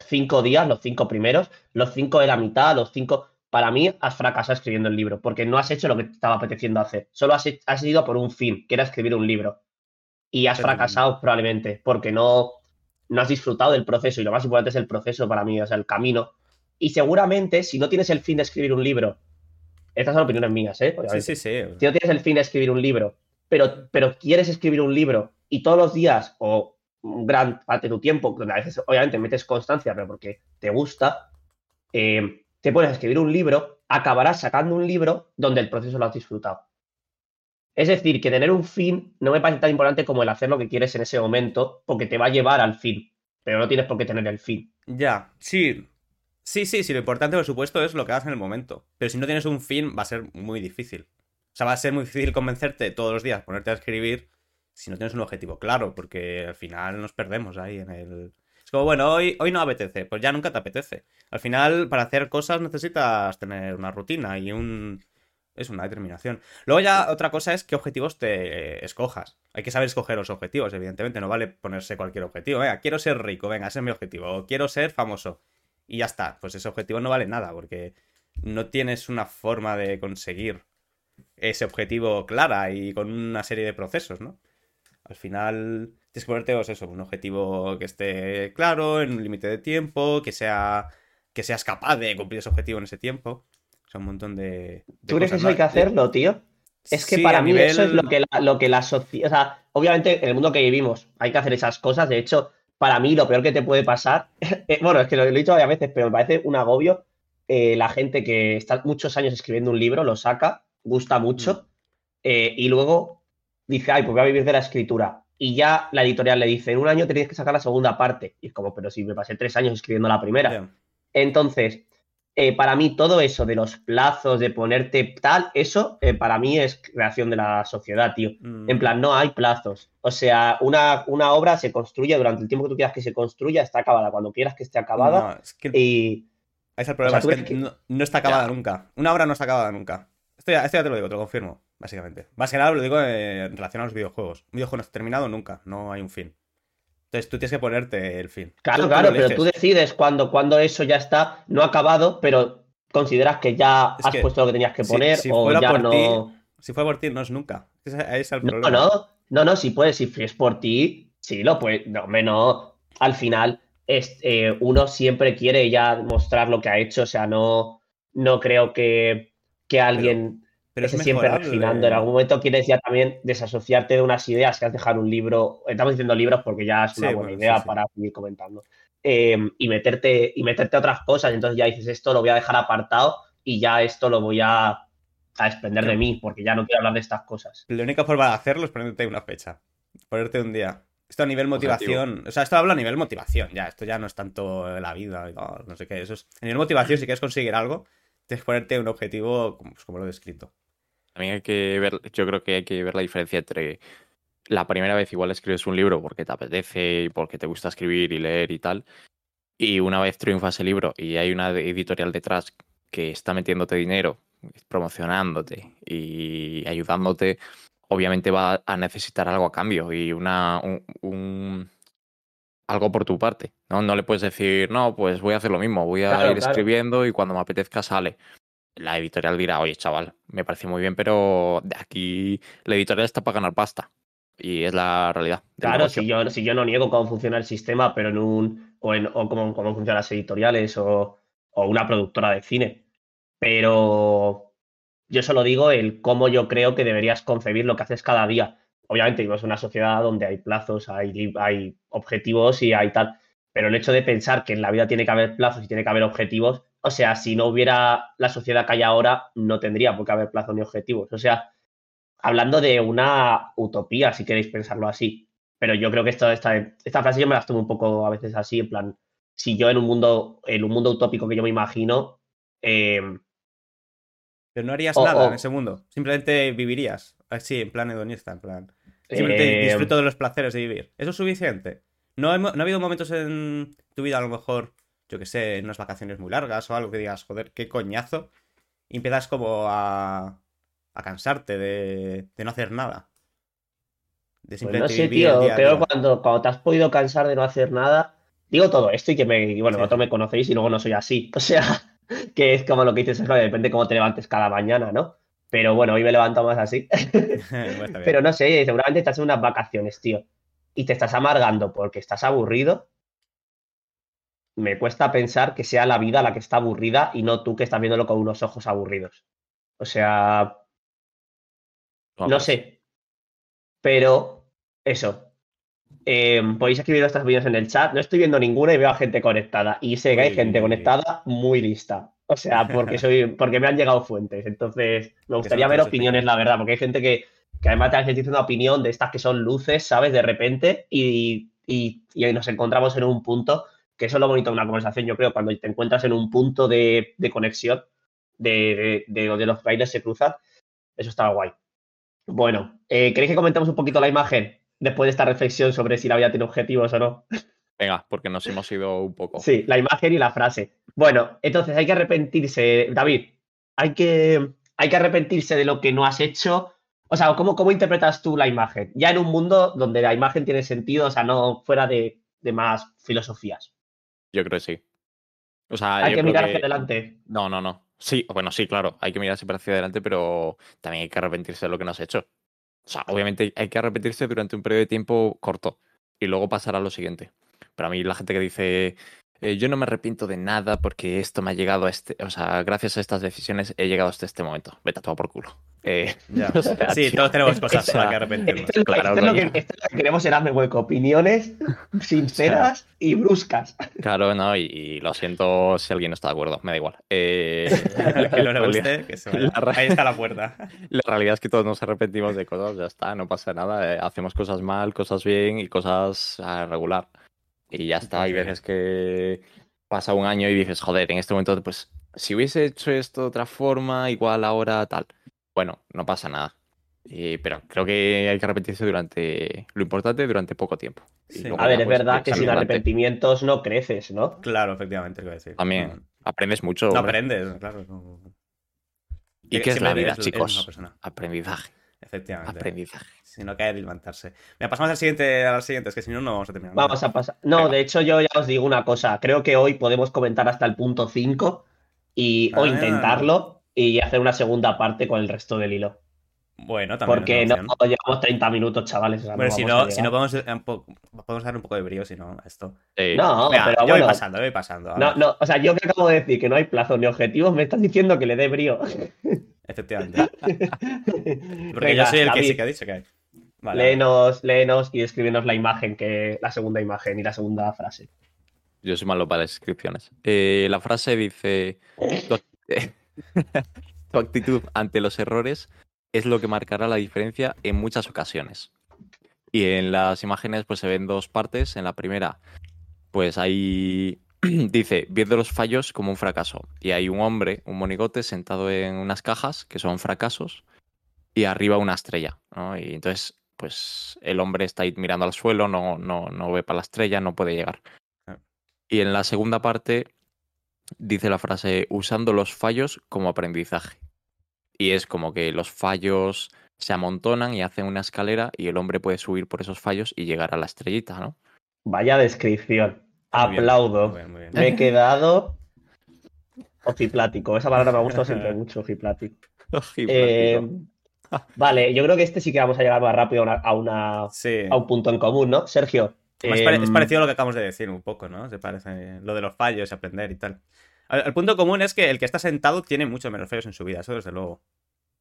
cinco días, los cinco primeros, los cinco de la mitad, los cinco. Para mí, has fracasado escribiendo el libro, porque no has hecho lo que te estaba apeteciendo hacer. Solo has, has ido por un fin, que era escribir un libro. Y has Pero- fracasado probablemente, porque no, no has disfrutado del proceso. Y lo más importante es el proceso para mí, o sea, el camino. Y seguramente, si no tienes el fin de escribir un libro, estas son opiniones mías, ¿eh? Sí, Obviamente. sí, sí. Si no tienes el fin de escribir un libro, pero, pero quieres escribir un libro y todos los días o gran parte de tu tiempo, donde a veces obviamente metes constancia, pero porque te gusta, eh, te pones a escribir un libro, acabarás sacando un libro donde el proceso lo has disfrutado. Es decir, que tener un fin no me parece tan importante como el hacer lo que quieres en ese momento, porque te va a llevar al fin, pero no tienes por qué tener el fin. Ya, sí. Sí, sí, sí, lo importante, por supuesto, es lo que hagas en el momento. Pero si no tienes un fin, va a ser muy difícil. O sea, va a ser muy difícil convencerte todos los días, ponerte a escribir, si no tienes un objetivo claro, porque al final nos perdemos ahí en el... Es como, bueno, hoy, hoy no apetece, pues ya nunca te apetece. Al final, para hacer cosas necesitas tener una rutina y un... Es una determinación. Luego ya otra cosa es qué objetivos te escojas. Hay que saber escoger los objetivos, evidentemente. No vale ponerse cualquier objetivo. Venga, quiero ser rico, venga, ese es mi objetivo. O quiero ser famoso. Y ya está. Pues ese objetivo no vale nada porque no tienes una forma de conseguir ese objetivo clara y con una serie de procesos, ¿no? Al final tienes que ponerte pues eso, un objetivo que esté claro, en un límite de tiempo, que sea que seas capaz de cumplir ese objetivo en ese tiempo. O sea, un montón de, de ¿Tú crees que eso hay que hacerlo, tío? Es que Sí, para mí nivel- eso es lo que la, lo que la sociedad. O sea, obviamente en el mundo que vivimos hay que hacer esas cosas. De hecho, para mí lo peor que te puede pasar. eh, bueno, es que lo he dicho varias veces, pero me parece un agobio. eh, la gente que está muchos años escribiendo un libro, lo saca, gusta mucho, eh, y luego dice, ay, pues voy a vivir de la escritura. Y ya la editorial le dice, en un año tenéis que sacar la segunda parte. Y es como, pero si me pasé tres años escribiendo la primera. Entonces, eh, para mí todo eso de los plazos, de ponerte tal, eso eh, para mí es creación de la sociedad, tío. Mm. En plan, no hay plazos. O sea, una, una obra se construye durante el tiempo que tú quieras que se construya, está acabada cuando quieras que esté acabada. No, es que Y ahí está el problema, o sea, es que ves que- no, no está acabada nunca. Una obra no está acabada nunca. Esto ya, esto ya te lo digo, te lo confirmo, básicamente. Más que nada lo digo eh, en relación a los videojuegos. Un videojuego no está terminado nunca, no hay un fin. Entonces tú tienes que ponerte el fin. claro, Tú- claro, pero tú decides cuando, cuando eso ya está, no acabado, pero consideras que ya Es has que puesto lo que tenías que poner si o ya no. ti, Si fue por ti, no es nunca. Ese, ese es el No, problema. no, no, no, si puedes, si es por ti, sí lo puedes. No, no. Al final, es, eh, uno siempre quiere ya mostrar lo que ha hecho. O sea, no, no creo que, que alguien Pero es esté siempre refinando. En algún momento quieres ya también desasociarte de unas ideas que has dejado un libro. Estamos diciendo libros porque ya es una Sí, buena bueno, idea sí, sí. para seguir comentando. Eh, y meterte, y meterte a otras cosas. Entonces ya dices, esto lo voy a dejar apartado y ya esto lo voy a, a desprender de mí, porque ya no quiero hablar de estas cosas. La única forma de hacerlo es ponerte una fecha. Ponerte un día. Esto a nivel motivación. O sea, esto hablo a nivel motivación. Ya, esto ya no es tanto la vida y no, no sé qué. Eso es. A nivel motivación, si quieres conseguir algo, tienes ponerte un objetivo pues, como lo he descrito. También hay que ver, yo creo que hay que ver la diferencia entre la primera vez igual escribes un libro porque te apetece y porque te gusta escribir y leer y tal, y una vez triunfas el libro y hay una editorial detrás que está metiéndote dinero, promocionándote y ayudándote, obviamente va a necesitar algo a cambio y una un, un- algo por tu parte, ¿no? No le puedes decir, no, pues voy a hacer lo mismo, voy a Claro, ir claro. escribiendo y cuando me apetezca sale la editorial dirá, oye, chaval, me parece muy bien, pero de aquí la editorial está para ganar pasta. Y es la realidad. Claro, si yo, si yo no niego cómo funciona el sistema, pero en un. o, en, o cómo, cómo funcionan las editoriales o, o una productora de cine. Pero yo solo digo el cómo yo creo que deberías concebir lo que haces cada día. Obviamente vivimos en una sociedad donde hay plazos, hay, hay objetivos y hay tal. Pero el hecho de pensar que en la vida tiene que haber plazos y tiene que haber objetivos, o sea, si no hubiera la sociedad que hay ahora, no tendría por qué haber plazos ni objetivos. O sea, hablando de una utopía, si queréis pensarlo así. Pero yo creo que esto, esta, esta frase yo me la tomo un poco a veces así, en plan, si yo en un mundo, en un mundo utópico que yo me imagino, eh, Pero no harías O- nada o- en ese mundo. Simplemente vivirías. Así, en plan hedonista, en plan. Simplemente eh, disfruto de los placeres de vivir. Eso es suficiente. No, no ha habido momentos en tu vida, a lo mejor, yo que sé, en unas vacaciones muy largas o algo que digas, joder, qué coñazo. Y empiezas como a, a cansarte de, de no hacer nada. De pues no sé, vivir tío, día día. cuando, cuando te has podido cansar de no hacer nada, digo todo esto y que me, y bueno, Sí, vosotros me conocéis y luego no soy así. O sea, que es como lo que dices, Sergio, depende cómo te levantes cada mañana, ¿no? Pero bueno, hoy me levanto más así. Bueno. Pero no sé, seguramente estás en unas vacaciones, tío, y te estás amargando porque estás aburrido. Me cuesta pensar que sea la vida la que está aburrida y no tú que estás viéndolo con unos ojos aburridos. O sea, no sé. Pero eso. Eh, podéis escribir vuestras opiniones en el chat. No estoy viendo ninguna y veo a gente conectada. Y sé que hay gente conectada muy lista. O sea, porque soy, porque me han llegado fuentes. Entonces, me gustaría ver opiniones, la verdad, porque hay gente que, que además te dice una opinión de estas que son luces, ¿sabes? De repente, y, y, y ahí nos encontramos en un punto, que eso es lo bonito de una conversación, yo creo, cuando te encuentras en un punto de, de conexión, de, de, de donde los bailes se cruzan, eso está guay. Bueno, eh, ¿queréis que comentemos un poquito la imagen después de esta reflexión sobre si la vida tiene objetivos o no? Venga, porque nos hemos ido un poco. Sí, la imagen y la frase. Bueno, entonces hay que arrepentirse, David, hay que, hay que arrepentirse de lo que no has hecho. O sea, ¿cómo, ¿cómo interpretas tú la imagen? Ya en un mundo donde la imagen tiene sentido, o sea, no fuera de, de más filosofías. Yo creo que sí. O sea, hay que mirar que- hacia adelante. No, no, no. Sí, bueno, sí, claro. Hay que mirar siempre hacia adelante, pero también hay que arrepentirse de lo que no has hecho. O sea, obviamente hay que arrepentirse durante un periodo de tiempo corto y luego pasar a lo siguiente. Pero a mí la gente que dice, eh, yo no me arrepiento de nada porque esto me ha llegado a este, o sea, gracias a estas decisiones he llegado hasta este momento. Vete a todo por culo. Eh, Ya. o sea, Sí, tío, todos tenemos cosas para que arrepentirnos. Esto es, Claro, esto es lo coño. que, esto es lo que queremos en Hazme Hueco. Opiniones sinceras y bruscas. Claro, no, y, y lo siento si alguien no está de acuerdo, me da igual. Eh, que no le la- guste, que se vaya. la ra- Ahí está la puerta. La realidad es que todos nos arrepentimos de cosas, ya está, no pasa nada. eh, hacemos cosas mal, cosas bien y cosas ah, regular. Y ya está, hay veces que pasa un año y dices, joder, en este momento pues si hubiese hecho esto de otra forma, igual ahora tal. Bueno, no pasa nada. Eh, pero creo que hay que arrepentirse durante lo importante durante poco tiempo. Y Sí. luego A ver, es pues, verdad que sin arrepentimientos no creces, ¿no? Claro, efectivamente, es lo que iba a decir. También aprendes mucho. No hombre. aprendes, claro. no- ¿Y qué es la vida, chicos? Aprendizaje. Efectivamente. Aprendizaje. Si no caer y levantarse. Mira, pasamos al siguiente, a las siguientes, que si no, no vamos a terminar. Vamos a pasar. No, de hecho, yo ya os digo una cosa. Creo que hoy podemos comentar hasta el punto 5 y, o Ah. intentarlo y hacer una segunda parte con el resto del hilo. Bueno, también. Porque no llevamos 30 minutos, chavales. o sea, Bueno, no si no, si no podemos, eh, podemos dar un poco de brío, si no, a esto. Eh, No, pero yo bueno. voy pasando, yo voy pasando. No, no, o sea, yo que acabo de decir que no hay plazo ni objetivos, me estás diciendo que le dé brío. Efectivamente. Porque Porque yo soy el que sí que ha dicho que hay. Vale. Léenos, léenos y escríbenos la imagen, que la segunda imagen y la segunda frase. Yo soy malo para las inscripciones. Eh, la frase dice: tu, act- tu actitud ante los errores es lo que marcará la diferencia en muchas ocasiones. Y en las imágenes, pues se ven dos partes. En la primera, pues hay. dice: viendo los fallos como un fracaso. Y hay un hombre, un monigote, sentado en unas cajas que son fracasos. Y arriba una estrella. ¿no? Y entonces, pues el hombre está ahí mirando al suelo, no, no, no ve para la estrella, no puede llegar. Y en la segunda parte dice la frase usando los fallos como aprendizaje. Y es como que los fallos se amontonan y hacen una escalera y el hombre puede subir por esos fallos y llegar a la estrellita, ¿no? Vaya descripción. Muy bien, Aplaudo. Muy bien, muy bien. Me he quedado ojiplático. Esa palabra me ha gustado siempre mucho, ojiplático. Eh, vale, yo creo que este sí que vamos a llegar más rápido a, una- a una- Sí. a un punto en común, ¿no? Sergio. Pare- es em, parecido a lo que acabamos de decir un poco, ¿no? Se parece lo de los fallos y aprender y tal. El, el punto común es que el que está sentado tiene muchos menos fallos en su vida, eso desde luego.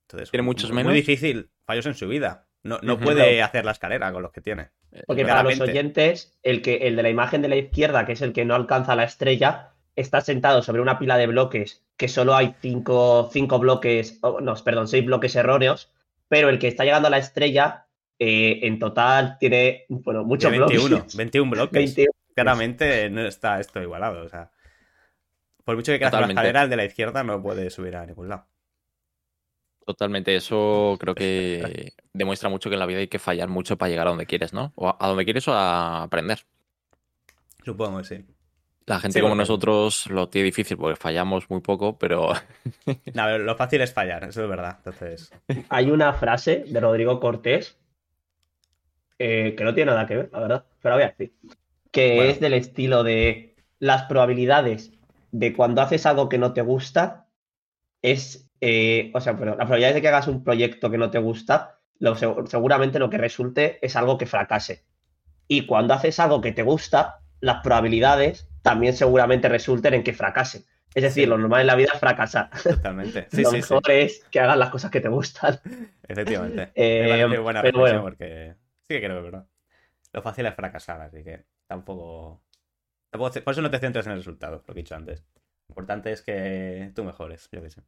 Entonces, ¿Tiene muchos muy, menos? Muy difícil fallos en su vida. No, no puede hacer la escalera con los que tiene. Porque para los oyentes, el, que, el de la imagen de la izquierda, que es el que no alcanza la estrella, está sentado sobre una pila de bloques que solo hay cinco, cinco bloques, oh, no, perdón, seis bloques erróneos, pero el que está llegando a la estrella, eh, en total tiene, bueno, muchos Tiene 21, bloques. 21 bloques. 21. Claramente no está esto igualado. O sea, por mucho que quiera hacer la escalera, el de la izquierda no puede subir a ningún lado. Totalmente, eso creo que demuestra mucho que en la vida hay que fallar mucho para llegar a donde quieres, ¿no? O a, donde quieres o a aprender. Supongo que sí. La gente Sí, como porque- nosotros lo tiene difícil porque fallamos muy poco, pero No, pero lo fácil es fallar, eso es verdad. Entonces, Hay una frase de Rodrigo Cortés eh, que no tiene nada que ver, la verdad, pero la voy a decir. Que Bueno. es del estilo de las probabilidades de cuando haces algo que no te gusta es, eh, o sea, pero las probabilidades de que hagas un proyecto que no te gusta, lo, seg- seguramente lo que resulte es algo que fracase. Y cuando haces algo que te gusta, las probabilidades también seguramente resulten en que fracase. Es decir, Sí. lo normal en la vida es fracasar. totalmente. Sí, lo sí, mejor es que hagas las cosas que te gustan. Efectivamente. Eh, buena pero bueno. porque sí que creo que es verdad. Lo fácil es fracasar, así que tampoco... Por eso no te centres en el resultado, lo que he dicho antes. Lo importante es que tú mejores, yo qué sé.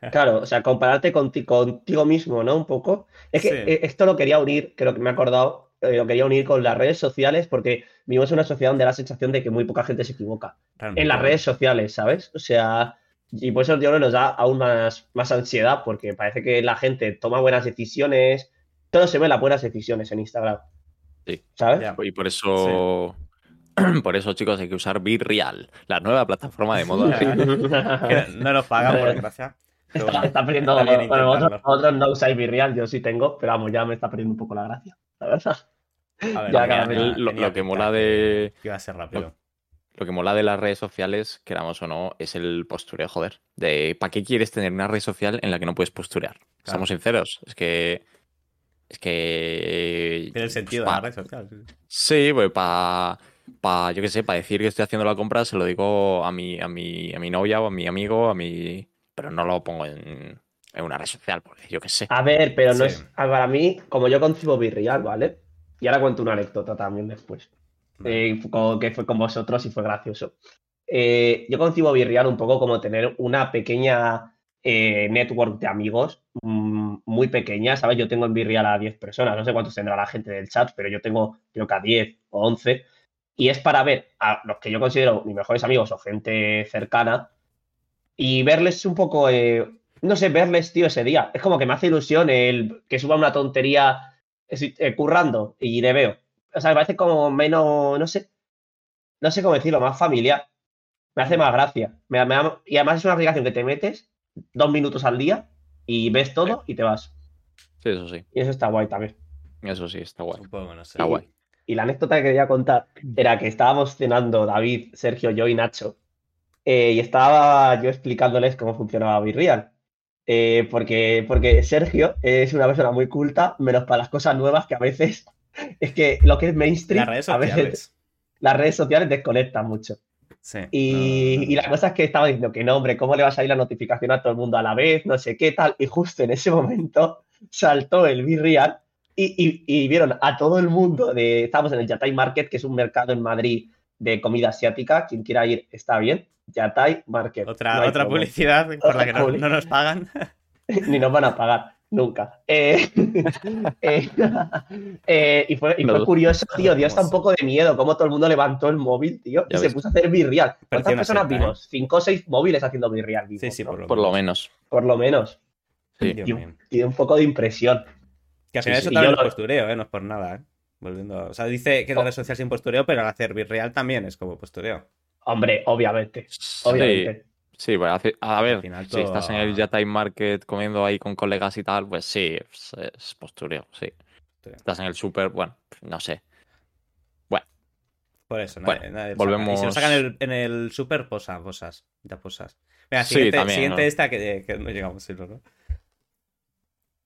Claro, o sea, compararte conti- contigo mismo, ¿no? Un poco. Es que Sí. eh, esto lo quería unir, creo que me he acordado, eh, lo quería unir con las redes sociales porque vivimos en una sociedad donde da la sensación de que muy poca gente se equivoca. Realmente. En las redes sociales, ¿sabes? O sea, y por eso yo creo que nos da aún más, más ansiedad porque parece que la gente toma buenas decisiones, todo se ve en las buenas decisiones en Instagram. Sí. ¿Sabes? Y por eso, por eso chicos hay que usar BeReal, la nueva plataforma de modo Que no, no nos pagan, por desgracia. Pero bueno, está perdiendo. está bien bueno, vosotros, no usáis Virreal, yo sí tengo, pero vamos, ya me está perdiendo un poco la gracia, la verdad. A ver, Ya, tenía- cada vez tenía- lo- tenía lo que mola de- que iba a ser rápido. Lo que mola de las redes sociales, queramos o no, es el postureo, joder. De ¿para qué quieres tener una red social en la que no puedes posturear? Estamos sinceros. Es que. Es que. Tiene el sentido pues, de la red social. Sí, pues para. Pa, yo qué sé, para decir que estoy haciendo la compra, se lo digo a mi, a mi, a mi novia o a mi amigo, a mi. Pero no lo pongo en, en una red social, porque yo qué sé. A ver, pero no es. a- Para mí, como yo concibo Virreal, ¿vale? Y ahora cuento una anécdota también después. Vale. eh, con- que fue con vosotros y fue gracioso. Eh, yo concibo Virreal un poco como tener una pequeña eh, network de amigos mm, muy pequeña, ¿sabes? Yo tengo en Virreal a 10 personas, no sé cuántos tendrá la gente del chat, pero yo tengo creo que a 10 o 11. Y es para ver a los que yo considero mis mejores amigos o gente cercana Y verles un poco, eh, no sé, verles, tío, ese día. Es como que me hace ilusión el que suba una tontería eh, currando y le veo. O sea, me parece como menos, no sé, no sé cómo decirlo, más familiar. Me hace más gracia. Me, me y además es una aplicación que te metes dos minutos al día y ves todo y te vas. Sí, eso sí. Y eso está guay también. Eso sí, está guay. Supongo, no sé. Está guay. Y la anécdota que quería contar era que estábamos cenando David, Sergio, yo y Nacho. eh, y estaba yo explicándoles cómo funcionaba Virreal. Eh, porque, porque Sergio es una persona muy culta, menos para las cosas nuevas que a veces es que lo que es mainstream, Las redes a veces sociales. las redes sociales desconectan mucho. Sí. Y, No, no, y no. la cosa es que estaba diciendo que no, hombre, ¿cómo le va a salir la notificación a todo el mundo a la vez? No sé qué tal. Y justo en ese momento saltó el Virreal y, y, y vieron a todo el mundo de. Estábamos en el Yatai Market, que es un mercado en Madrid de comida asiática. Quien quiera ir está bien. Yatai Market. Otra, No otra publicidad por la que no, no nos pagan. Ni nos van a pagar. Nunca. Eh, eh, eh, y fue, y fue No. curioso, tío. Dio hasta un poco de miedo cómo todo el mundo levantó el móvil, tío, y se puso a hacer virreal. ¿Cuántas personas ¿eh? vimos? Cinco o seis móviles haciendo virreal. Sí, sí, ¿no? por lo Por lo menos. Por lo menos. Sí. Dios Y un, y un poco de impresión. Que al Sí, final sí. eso también es lo- postureo, ¿eh? No es por nada, ¿eh? Volviendo a- O sea, dice que la Oh. red social sin postureo, pero al hacer virreal también es como postureo. Hombre, obviamente. Sí, Obviamente. sí, bueno, hace- a ver, si estás en el Yatai Market comiendo ahí con colegas y tal, pues sí, es, es postureo, sí. Postureo. Estás en el súper, bueno, no sé. Por eso, Bueno, nadie, saca. Y volvemos- si lo sacan en el, en el super, posa, posas. Ya posas. Venga, Sí, siguiente, también, siguiente ¿no? esta que, que no llegamos a decirlo, ¿no?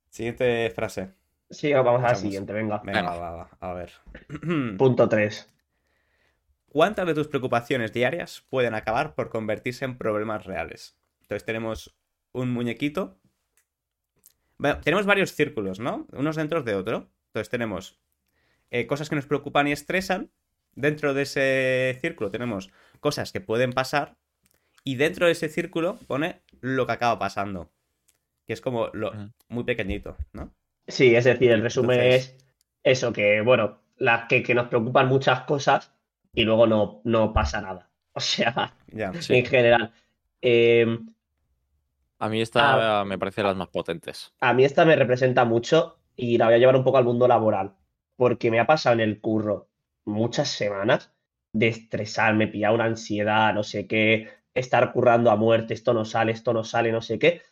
Siguiente frase. Sí, vamos a la siguiente, venga. Venga, Venga. va, va, a ver. Punto 3. ¿Cuántas de tus preocupaciones diarias pueden acabar por convertirse en problemas reales? Entonces tenemos un muñequito. Bueno, tenemos varios círculos, ¿no? Unos dentro de otro. Entonces tenemos eh, cosas que nos preocupan y estresan. Dentro de ese círculo tenemos cosas que pueden pasar. Y dentro de ese círculo pone lo que acaba pasando. Que es como lo muy pequeñito, ¿no? Sí, es decir, el resumen Entonces- es eso, que bueno, las que, que nos preocupan muchas cosas y luego no, no pasa nada. O sea, Ya. Sí. en general. Eh, A mí esta Ah. me parece de las más potentes. a mí esta me representa mucho y la voy a llevar un poco al mundo laboral, porque me ha pasado en el curro muchas semanas de estresarme, pillar una ansiedad, no sé qué, estar currando a muerte, esto no sale, esto no sale, no sé qué,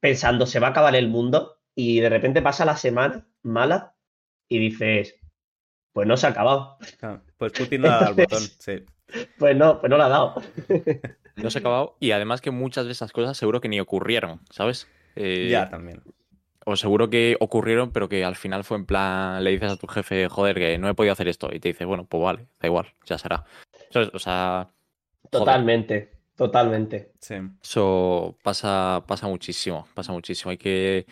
pensando se va a acabar el mundo y de repente pasa la semana mala y dices, pues no se ha acabado, Ah, Pues Putin no ha dado al botón, sí. pues no, pues no la ha dado. No se ha acabado y además que muchas de esas cosas seguro que ni ocurrieron, ¿sabes? Eh, Ya, también. O seguro que ocurrieron, pero que al final fue en plan, le dices a tu jefe, joder, que no he podido hacer esto. Y te dice, bueno, pues vale, da igual, ya será. ¿Sabes? O sea, joder, Totalmente, totalmente. Sí. eso pasa, pasa muchísimo, pasa muchísimo. Hay que,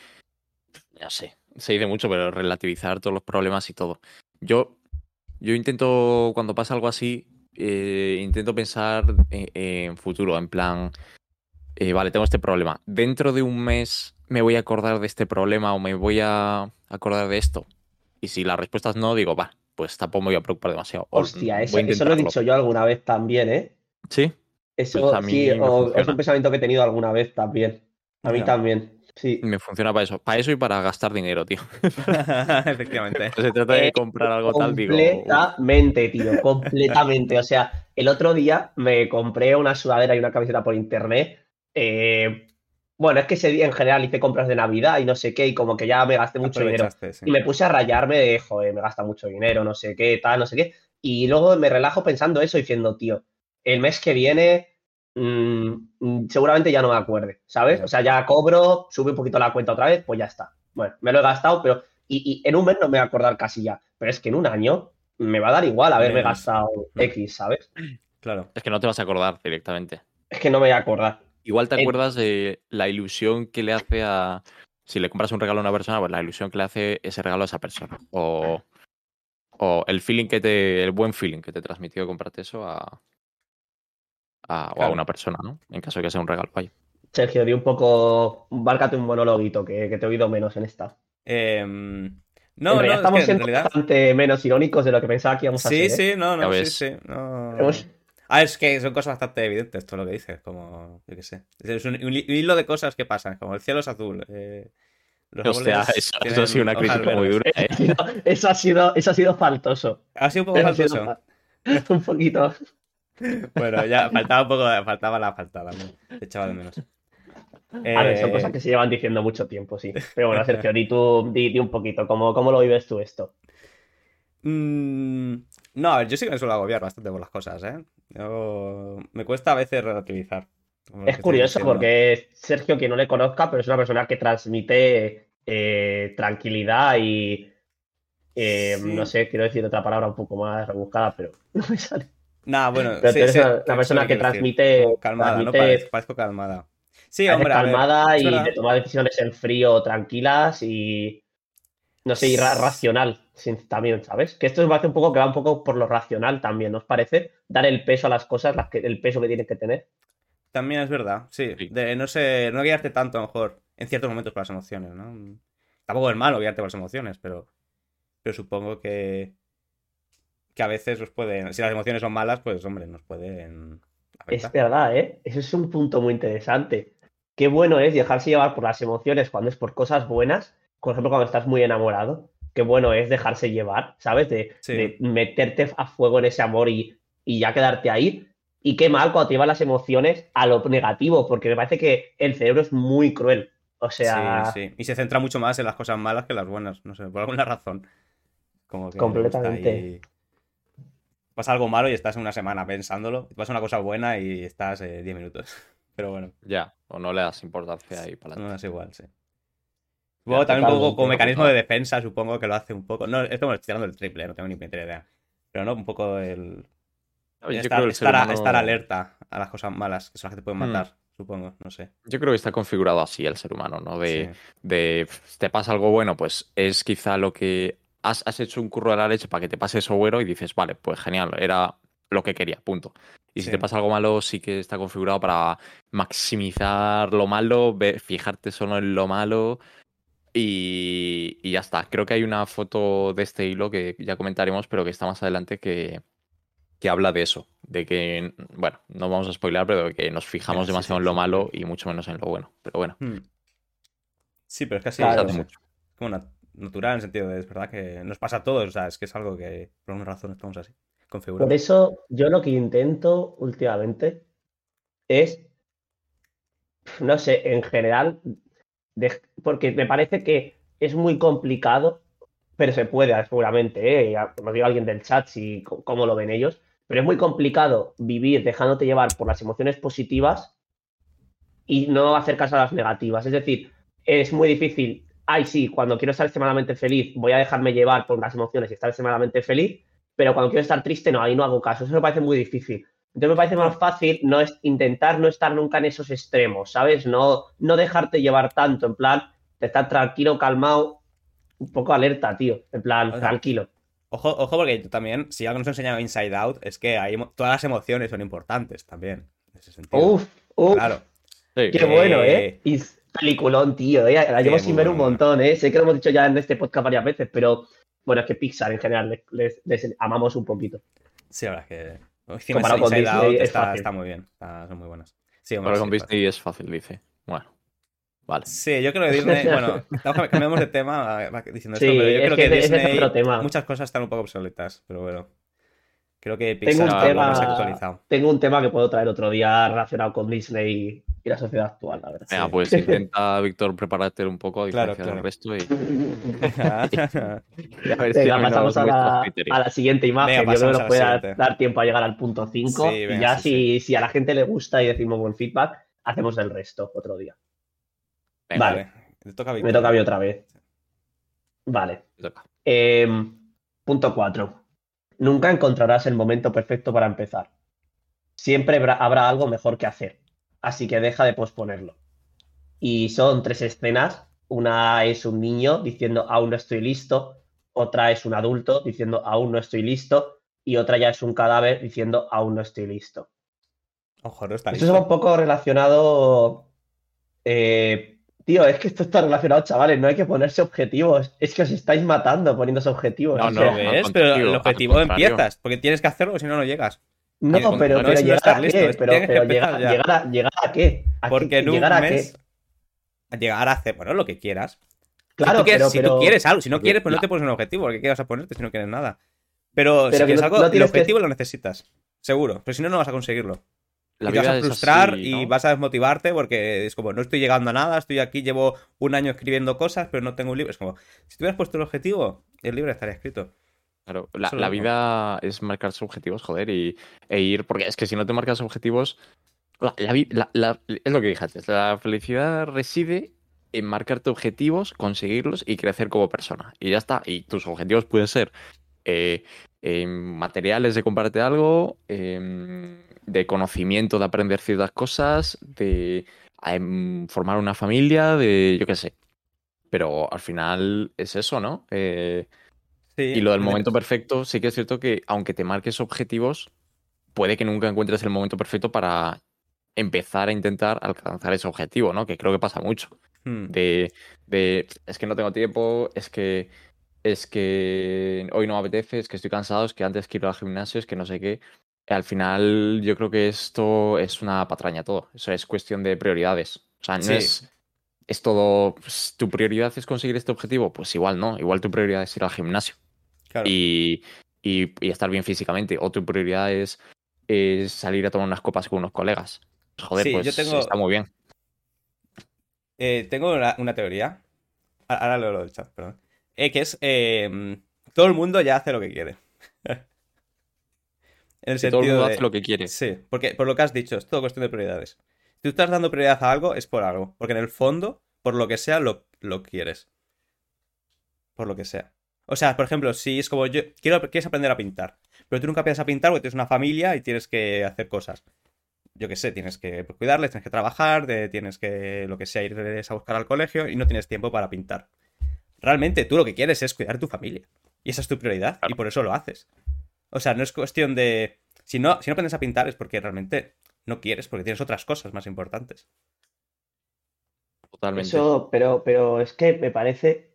no sé, se dice mucho, pero relativizar todos los problemas y todo. Yo, yo intento, cuando pasa algo así, eh, intento pensar en, en futuro, en plan, eh, vale, tengo este problema. Dentro de un mes me voy a acordar de este problema o me voy a acordar de esto. Y si la respuesta es no, digo, va, pues tampoco me voy a preocupar demasiado. Hostia, eso, lo he dicho yo alguna vez también, ¿eh? Sí, Eso Pues a mí sí, o- es un pensamiento que he tenido alguna vez también. A mí Ya. también, sí. me funciona para eso. Para eso y para gastar dinero, tío. Efectivamente. Se trata de Eh, comprar algo tal, digo. Completamente, tío, completamente. O sea, el otro día me compré una sudadera y una camiseta por internet. eh, bueno, es que ese día en general hice compras de Navidad y no sé qué, y como que ya me gasté mucho dinero. Sí. Y me puse a rayarme de, joder, me gasta mucho dinero, no sé qué, tal, no sé qué. Y luego me relajo pensando eso, diciendo, tío, el mes que viene mm, mm, seguramente ya no me acuerde, ¿sabes? Ya. O sea, ya cobro, sube un poquito la cuenta otra vez, pues ya está. Bueno, me lo he gastado, pero. Y, y en un mes no me voy a acordar casi ya. Pero es que en un año me va a dar igual haberme Menos. gastado X, ¿sabes? Claro. Es que no te vas a acordar directamente. Es que no me voy a acordar. Igual te acuerdas de la ilusión que le hace a. Si le compras un regalo a una persona, pues la ilusión que le hace ese regalo a esa persona. O, o el feeling que te. El buen feeling que te transmitió comprarte eso a. a- o a una persona, ¿no? En caso de que sea un regalo, vaya. Sergio, di un poco. Bárcate un monologuito, que, que te he oído menos en esta. Em, en no, no, es estamos que siendo realidad. bastante menos irónicos de lo que pensaba que íbamos a Sí, ser. ¿eh? sí, no, Ya no, sí, ves. sí. No... Hemos- Ah, es que son cosas bastante evidentes, todo lo que dices. Como. yo qué sé. Es un, un hi- un hilo de cosas que pasan, como el cielo es azul. eh, los Hostia, árboles eso, tienen eso ha sido una crítica muy dura. ¿eh? Eso ha sido, eso ha sido faltoso. Ha sido un poco Eso ha sido faltoso. fa- un poquito. Bueno, ya faltaba un poco, faltaba la faltada. Te echaba de menos. A ver, son Eh, cosas que se llevan diciendo mucho tiempo, sí. Pero bueno, Sergio, di tú, di, di un poquito, ¿cómo, ¿cómo lo vives tú esto? mm, no, a ver, yo sí que me suelo agobiar bastante por las cosas, ¿eh? Yo- Me cuesta a veces relativizar. Es curioso porque Sergio, quien no le conozca, pero es una persona que transmite eh, tranquilidad y eh, Sí. no sé, quiero decir otra palabra un poco más rebuscada, pero no me sale. Nah, bueno, Pero sí, tú eres sí, la- creo la sé persona que transmite- calmada, ¿no? Parezco, parezco calmada. Sí, hombre, a ver, calmada y de tomar decisiones en frío, tranquilas y no sé, y ra- racional sin- también, ¿sabes? Que esto me parece un poco que va un poco por lo racional también, ¿no os parece? Dar el peso a las cosas, las que, el peso que tienen que tener. También es verdad, sí. Sí. De no sé, no guiarte tanto a lo mejor en ciertos momentos por las emociones, ¿no? Tampoco es malo guiarte por las emociones, pero, pero supongo que, que a veces nos pueden, si las emociones son malas, pues hombre, nos pueden Es verdad, ¿eh? Eso es un punto muy interesante. Qué bueno es dejarse llevar por las emociones cuando es por cosas buenas, por ejemplo, cuando estás muy enamorado. Qué bueno es dejarse llevar, ¿sabes? De, Sí. de meterte a fuego en ese amor y, y ya quedarte ahí. Y qué mal cuando te llevan las emociones a lo negativo, porque me parece que el cerebro es muy cruel. O sea, Sí, sí. Y se centra mucho más en las cosas malas que en las buenas, no sé, por alguna razón. Como que Completamente. Pasa algo malo y estás una semana pensándolo, pasa una cosa buena y estás eh, 10 minutos. Pero bueno, Ya, o no le das importancia ahí para no es igual, sí. Supongo también un poco como mecanismo de defensa, supongo que lo hace un poco. No, esto me estoy tirando el triple, no tengo ni puñetera idea. Pero no, un poco el. Estar, el humano- alerta a las cosas malas, que son las que te pueden Hmm. matar, supongo, no sé. Yo creo que está configurado así el ser humano, ¿no? De, Sí. de te pasa algo bueno, pues es quizá lo que has, has hecho un curro de la leche para que te pase eso bueno y dices, vale, pues genial, era lo que quería, punto. Y si te pasa algo malo, sí que está configurado para maximizar lo malo, fijarte solo en lo malo y, y ya está. Creo que hay una foto de este hilo que ya comentaremos, pero que está más adelante que, que habla de eso, de que, bueno, no vamos a spoiler, pero de que nos fijamos sí, demasiado sí, en lo malo sí. y mucho menos en lo bueno. Pero bueno, Hmm. Sí, pero es que así Claro. es como nat- natural en el sentido de, es verdad que nos pasa a todos, o sea, es que es algo que por alguna razón estamos así, configurados. por eso yo lo que intento últimamente es, no sé, en general, de- porque me parece que es muy complicado, pero se puede seguramente, ¿eh? Nos diga alguien del chat si cómo lo ven ellos, pero es muy complicado vivir dejándote llevar por las emociones positivas y no hacer a las negativas. Es decir, es muy difícil. Ay, sí, cuando quiero estar extremadamente feliz, voy a dejarme llevar por las emociones y estar extremadamente feliz, pero cuando quiero estar triste, no, ahí no hago caso. Eso me parece muy difícil. Entonces me parece más fácil no es intentar no estar nunca en esos extremos, ¿sabes? No, no dejarte llevar tanto, en plan, de estar tranquilo, calmado, un poco alerta, tío. En plan, O sea, tranquilo. Ojo, ojo, porque también, si algo nos ha enseñado Inside Out, es que hay, todas las emociones son importantes también, en ese sentido. Uf, uf, Claro. Sí, qué Eh, bueno, ¿eh? S- peliculón, tío. ¿eh? La llevo sin ver un montón, ¿eh? Sé que lo hemos dicho ya en este podcast varias veces, pero bueno, es que Pixar en general les, les- les amamos un poquito. Sí, la verdad es que. Encima Comparado con Disney, Out es está, fácil. está muy bien, está- son muy buenas. Sí, Ahora sí, con fácil. Disney es fácil, dice. Bueno, vale. Sí, yo creo que Disney, bueno, cambiamos de tema diciendo Sí, esto, pero yo es creo que que, ese es Disney, otro tema. muchas cosas están un poco obsoletas, pero bueno. Creo que Tengo Pixar un, más actualizado. tengo un tema que puedo traer otro día relacionado con Disney y la sociedad actual, la verdad. Venga, Sí. pues intenta, Víctor, prepararte un poco a Claro, diferencia del resto y, y a ver si Venga, arreglamos pasamos a la, criterios. a la siguiente imagen. Venga, Yo creo que nos puede dar, siguiente. dar tiempo a llegar al punto 5 Sí, y ya sí, si, si a la gente le gusta y decimos buen feedback, hacemos el resto otro día. Venga, Vale. Te toca a Me toca a mí otra vez. Vale. Eh, punto 4. Nunca encontrarás el momento perfecto para empezar. Siempre habrá algo mejor que hacer. Así que deja de posponerlo. Y son tres escenas. Una es un niño diciendo aún no estoy listo. Otra es un adulto diciendo aún no estoy listo. Y otra ya es un cadáver diciendo aún no estoy listo. Ojo, no está Esto listo. es un poco relacionado. eh, tío, es que esto está relacionado, chavales. No hay que ponerse objetivos. Es que os estáis matando poniéndose objetivos. No, o no, sea, ¿Lo al ves? Pero el objetivo empiezas, porque tienes que hacerlo, si no, no llegas. No, no pero, pero llegar estar a listo, qué, pero, pero llegar, a, llegar a qué. ¿A qué- Porque en un llegar a qué? llegar a hacer, bueno, lo que quieras. Claro, si tú quieres, pero, si pero- tú quieres algo, si no quieres, pues no te pones un objetivo, porque qué vas a ponerte si no quieres nada. Pero, si quieres no- algo, no el que- objetivo lo necesitas, seguro. Pero si no, no vas a conseguirlo. La y te vas a frustrar así, y vas a desmotivarte porque es como, no estoy llegando a nada, estoy aquí, llevo un año escribiendo cosas, pero no tengo un libro. Es como, si tuvieras puesto el objetivo, el libro estaría escrito. Claro, la, vida es marcarse objetivos, joder, y, e ir, porque es que si no te marcas objetivos, la- es lo que dije antes, la felicidad reside en marcarte objetivos, conseguirlos y crecer como persona. Y ya está, y tus objetivos pueden ser eh, em, materiales de comprarte algo, em, de conocimiento de aprender ciertas cosas, de em, formar una familia, de yo qué sé. Pero al final es eso, ¿no? Eh, Sí, y lo del me- momento perfecto, sí que es cierto que aunque te marques objetivos, puede que nunca encuentres el momento perfecto para empezar a intentar alcanzar ese objetivo, ¿no? Que creo que pasa mucho. Hmm. De, de es que no tengo tiempo, es que es que hoy no me apetece, es que estoy cansado, es que antes quiero ir al gimnasio, es que no sé qué. Al final, yo creo que esto es una patraña todo. Eso es cuestión de prioridades. O sea, no Sí. es, es todo. pues, ¿Tu prioridad es conseguir este objetivo? Pues igual no. Igual tu prioridad es ir al gimnasio Claro. y, y- y estar bien físicamente. O tu prioridad es, es salir a tomar unas copas con unos colegas. Pues, Joder, Sí, yo pues tengo- está muy bien. Eh, tengo una, una teoría. Ahora leo lo del chat, perdón. Eh, que es. eh, todo el mundo ya hace lo que quiere. en el Si todo el mundo de- hace lo que quiere. Sí, porque por lo que has dicho, es todo cuestión de prioridades. Si tú estás dando prioridad a algo, es por algo. Porque en el fondo, por lo que sea, lo, lo quieres. Por lo que sea. O sea, por ejemplo, si es como yo. Quiero, quieres aprender a pintar. Pero tú nunca piensas a pintar porque tienes una familia y tienes que hacer cosas. Yo qué sé, tienes que cuidarles, tienes que trabajar, de- tienes que, lo que sea, ir a buscar al colegio y no tienes tiempo para pintar. Realmente tú lo que quieres es cuidar tu familia. Y esa es tu prioridad. Y por eso lo haces. O sea, no es cuestión de. Si no, si no aprendes a pintar es porque realmente no quieres, porque tienes otras cosas más importantes. Totalmente. Eso, pero, pero es que me parece.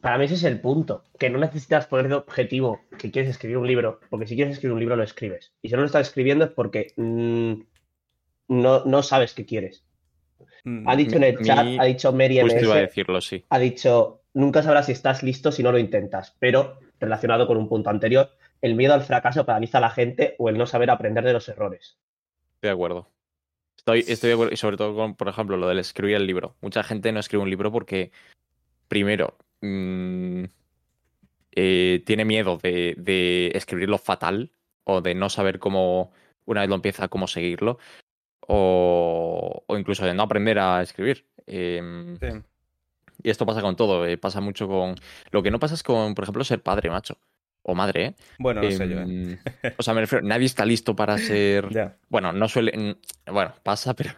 Para mí ese es el punto. Que no necesitas poner de objetivo que quieres escribir un libro. Porque si quieres escribir un libro, lo escribes. Y si no lo estás escribiendo es porque mm, no, no sabes qué quieres. Mm, Ha dicho en el mi- chat, ha dicho Mary Justo iba a MS, decirlo, sí. ha dicho, nunca sabrás si estás listo si no lo intentas. Pero, relacionado con un punto anterior, el miedo al fracaso paraliza a la gente o el no saber aprender de los errores. Estoy de acuerdo. Estoy, estoy de acuerdo. Y sobre todo con, por ejemplo, lo del escribir el libro. Mucha gente no escribe un libro porque, primero, mm, eh, tiene miedo de, de escribirlo fatal o de no saber cómo, una vez lo empieza, cómo seguirlo. O, o incluso de no aprender a escribir. Em, sí. y esto pasa con todo. eh, pasa mucho con. Lo que no pasa es con, por ejemplo, ser padre, macho. O madre, ¿eh? Bueno, no sé yo, ¿eh? Em, O sea, me refiero, nadie está listo para ser. Bueno, no suele. Bueno, pasa, pero.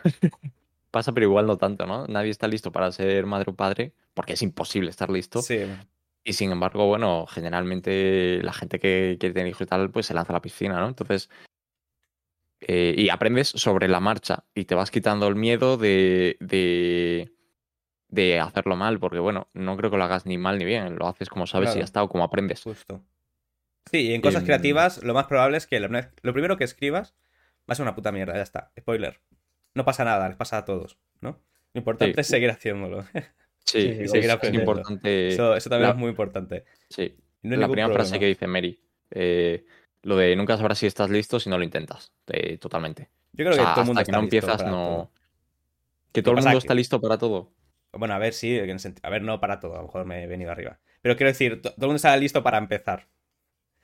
Pasa, pero igual no tanto, ¿no? Nadie está listo para ser madre o padre, porque es imposible estar listo. Sí. Y sin embargo, bueno, generalmente la gente que quiere tener hijos y tal, pues se lanza a la piscina, ¿no? Entonces. eh, y aprendes sobre la marcha y te vas quitando el miedo de, de, de hacerlo mal, porque bueno, no creo que lo hagas ni mal ni bien, lo haces como sabes y ya está, o como aprendes. Justo. Sí, y en cosas creativas, lo más probable es que lo, lo primero que escribas va a ser una puta mierda, ya está. Spoiler. No pasa nada, les pasa a todos, ¿no? Lo importante Sí. es seguir haciéndolo. Sí, es, seguir es importante. Eso, eso también la- es muy importante. Sí, Y no la primera frase problema. que dice Mary. eh, lo de nunca sabrás si estás listo si no lo intentas. eh, totalmente. Yo creo O sea, que todo el mundo hasta que está no listo empiezas, para no. todo. Que todo el mundo que- está listo para todo. Bueno, a ver, sí, a ver, no para todo, a lo mejor me he venido arriba. Pero quiero decir, to- todo el mundo está listo para empezar.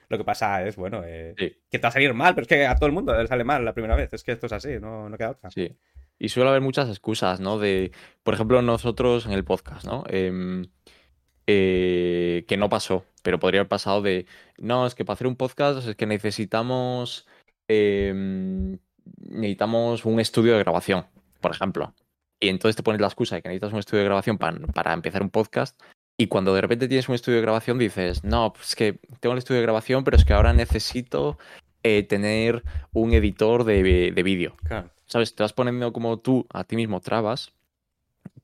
Lo que pasa es, bueno, eh, Sí, que te va a salir mal, pero es que a todo el mundo le sale mal la primera vez. Es que esto es así, no, no queda otra. sí. Y suele haber muchas excusas, ¿no? De, por ejemplo, nosotros en el podcast, ¿no? Em, eh, que no pasó, pero podría haber pasado de, no, es que para hacer un podcast es que necesitamos, em, necesitamos un estudio de grabación, por ejemplo. Y entonces te pones la excusa de que necesitas un estudio de grabación para, para empezar un podcast. Y cuando de repente tienes un estudio de grabación dices, no, pues es que tengo el estudio de grabación, pero es que ahora necesito eh, tener un editor de, de vídeo. Claro. ¿Sabes? Te vas poniendo como tú a ti mismo trabas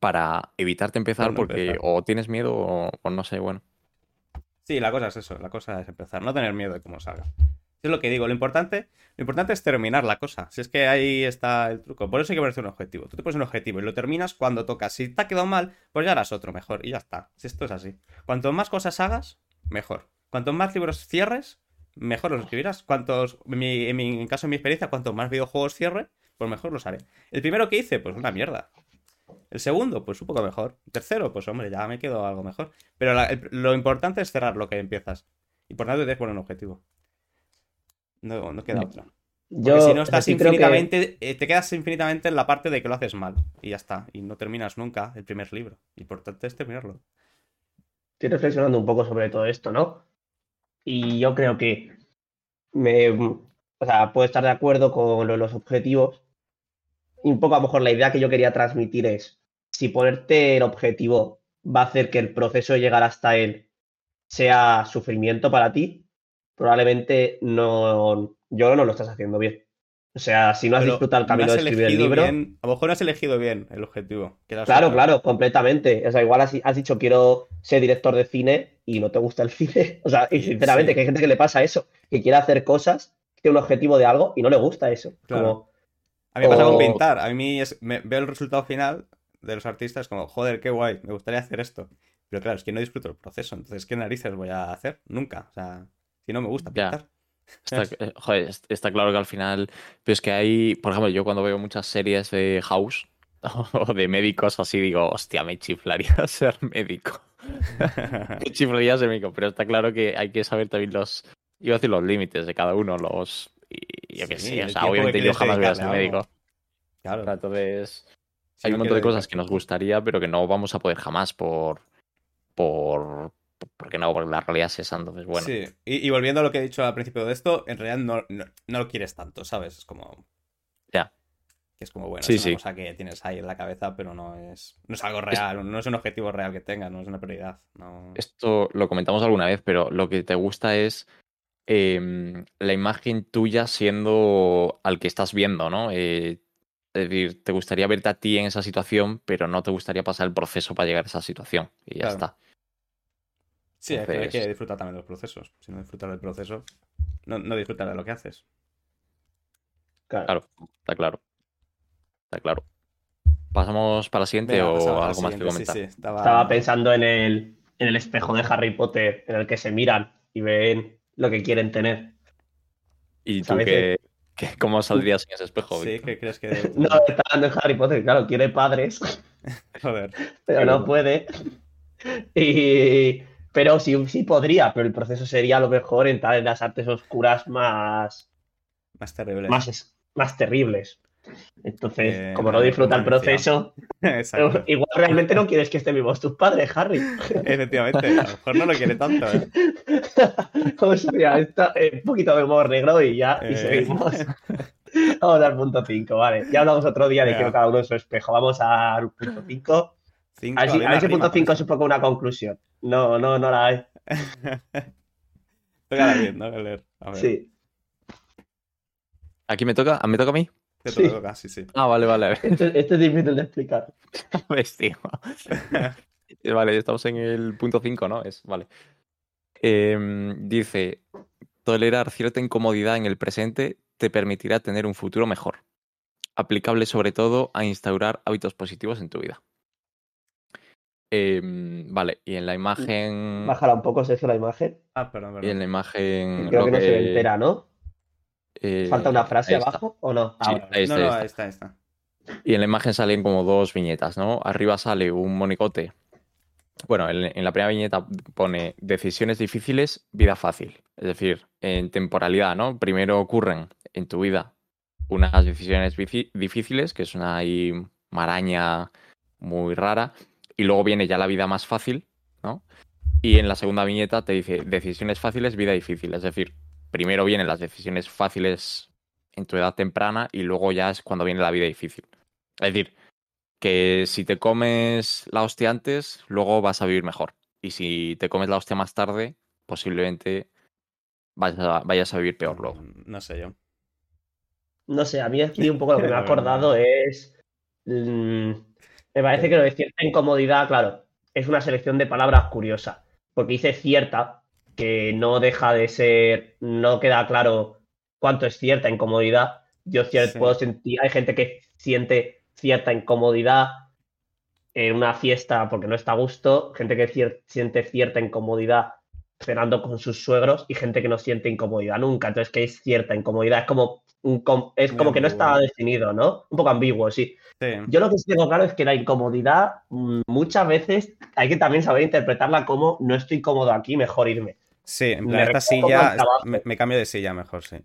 para evitarte empezar no porque empezar. o tienes miedo o, o no sé, bueno. Sí, la cosa es eso, la cosa es empezar, no tener miedo de cómo salga. Es lo que digo, lo importante, lo importante es terminar la cosa. Si es que ahí está el truco. Por eso hay que ponerse un objetivo. Tú te pones un objetivo y lo terminas cuando tocas. Si te ha quedado mal, pues ya harás otro mejor. Y ya está. Si esto es así. Cuanto más cosas hagas, mejor. Cuanto más libros cierres, mejor los escribirás. Cuantos, en caso de mi experiencia, cuanto más videojuegos cierre, pues mejor los haré. El primero que hice, pues una mierda. El segundo, pues un poco mejor. El tercero, pues hombre, ya me quedo algo mejor. Pero lo importante es cerrar lo que empiezas. Importante es poner un objetivo. No, no queda No. otra. Yo Porque si no estás sí creo que- infinitamente, eh, te quedas infinitamente en la parte de que lo haces mal. Y ya está. Y no terminas nunca el primer libro. Importante es terminarlo. estoy reflexionando un poco sobre todo esto, ¿no? Y yo creo que me, o sea, puedo estar de acuerdo con los objetivos. Y un poco a lo mejor la idea que yo quería transmitir es, si ponerte el objetivo va a hacer que el proceso de llegar hasta él sea sufrimiento para ti, probablemente no, yo no lo estás haciendo bien. O sea, si no has Pero disfrutado el no camino has de escribir el libro, bien- a lo mejor no has elegido bien el objetivo. Claro, otra. claro, completamente. O sea, igual has, has dicho quiero ser director de cine y no te gusta el cine. O sea, y sinceramente, Sí. que hay gente que le pasa eso, que quiere hacer cosas, tiene un objetivo de algo y no le gusta eso. Claro. Como, A mí me pasa con pintar. A mí es- me- veo el resultado final de los artistas como, joder, qué guay, me gustaría hacer esto. Pero claro, es que no disfruto el proceso. Entonces, ¿qué narices voy a hacer? Nunca. O sea, si no me gusta Ya. pintar. Está, eh, joder, está claro que al final, pero es que hay, por ejemplo, yo cuando veo muchas series de House o de médicos así, digo, hostia, me chiflaría ser médico. Me chiflaría ser médico, pero está claro que hay que saber también los, iba a decir los límites de cada uno, los, y yo qué Sí, sé, o sea, que obviamente yo jamás voy a ser médico. Claro. Entonces, Si hay no un montón de cosas que nos gustaría, pero que no vamos a poder jamás por, por, porque no, porque la realidad es esa, entonces bueno. Sí, y, y volviendo a lo que he dicho al principio de esto, en realidad no, no, no lo quieres tanto, ¿sabes? Es como. Ya. Que es como, bueno, Sí, es una sí. cosa que tienes ahí en la cabeza, pero no es, no es algo real, no es un objetivo real que tengas, no es una prioridad. No... Esto lo comentamos alguna vez, pero lo que te gusta es em, la imagen tuya siendo al que estás viendo, ¿no? Eh, es decir, te gustaría verte a ti en esa situación, pero no te gustaría pasar el proceso para llegar a esa situación. Y ya Claro. está. Sí, hay que- hay que Entonces- disfrutar también de los procesos. Si no disfrutas del proceso, no, no disfrutas de lo que haces. claro. Claro, está claro. Está claro. ¿Pasamos para la siguiente Venga, o algo más que siguiente. comentar? Sí, sí, estaba... Estaba pensando en el, en el espejo de Harry Potter, en el que se miran y ven lo que quieren tener. ¿Y tú qué, qué- cómo saldrías en ese espejo? Sí? ¿qué crees que.? No, está hablando de Harry Potter, claro, tiene padres. Joder. pero no puede. Y, pero sí, sí podría, pero el proceso sería a lo mejor entrar en las artes oscuras más, Más terrible. más, es- más terribles. Entonces, Eh, como no disfruta el proceso, Exacto. igual realmente no quieres que estén vivos tus padres, Harry. Efectivamente, a lo mejor no lo quiere tanto, ¿eh? Hostia, está, eh, un poquito de humor negro y ya, y Eh. seguimos. Vamos al punto 5, vale. Ya hablamos otro día de que cada uno en su espejo. Vamos al punto 5. Cinco, A ver si, a ver si el punto rima 5 con es un poco una conclusión. No, no, no la hay. Tócala bien, ¿no? A ver. Sí. ¿Aquí me toca? ¿Me toca a mí? Te Sí. toca, sí, sí. Ah, vale, vale. Esto, esto es difícil de explicar. Ves, tío. Vale, estamos en el punto 5, ¿no? Es, vale. Em, dice, tolerar cierta incomodidad en el presente te permitirá tener un futuro mejor. Aplicable sobre todo a instaurar hábitos positivos en tu vida. Em, vale, y en la imagen... Bájala un poco, Sergio, la imagen. Ah, perdón, Y en perdón. la imagen... Creo lo que no se ve que- entera, ¿no? eh, ¿Falta una frase abajo o no? Sí. Ahora. ahí está, no, no, está. ahí está, ahí está. Y en la imagen salen como dos viñetas, ¿no? Arriba sale un monicote. Bueno, en, en la primera viñeta pone decisiones difíciles, vida fácil. Es decir, en temporalidad, ¿no? Primero ocurren en tu vida unas decisiones difíciles, que es una ahí maraña muy rara, y luego viene ya la vida más fácil, ¿no? Y en la segunda viñeta te dice decisiones fáciles, vida difícil. Es decir, primero vienen las decisiones fáciles en tu edad temprana y luego ya es cuando viene la vida difícil. Es decir, que si te comes la hostia antes, luego vas a vivir mejor. Y si te comes la hostia más tarde, posiblemente vayas a, vayas a vivir peor luego. No sé yo. No sé, a mí aquí un poco lo que me ha acordado es. mm, me parece que lo de cierta incomodidad, claro, es una selección de palabras curiosa. Porque dice cierta, que no deja de ser, no queda claro cuánto es cierta incomodidad. Yo cier- Sí. puedo sentir, hay gente que siente cierta incomodidad en una fiesta porque no está a gusto, gente que cier- siente cierta incomodidad cenando con sus suegros y gente que no siente incomodidad nunca. Entonces, que es cierta incomodidad? Es como, un es Muy como que no está definido, ¿no? Un poco ambiguo, sí. Sí. Yo lo que sí tengo claro es que la incomodidad mm, muchas veces hay que también saber interpretarla como no estoy cómodo aquí, mejor irme. Sí, en plan, esta silla, me, me cambio de silla mejor, sí.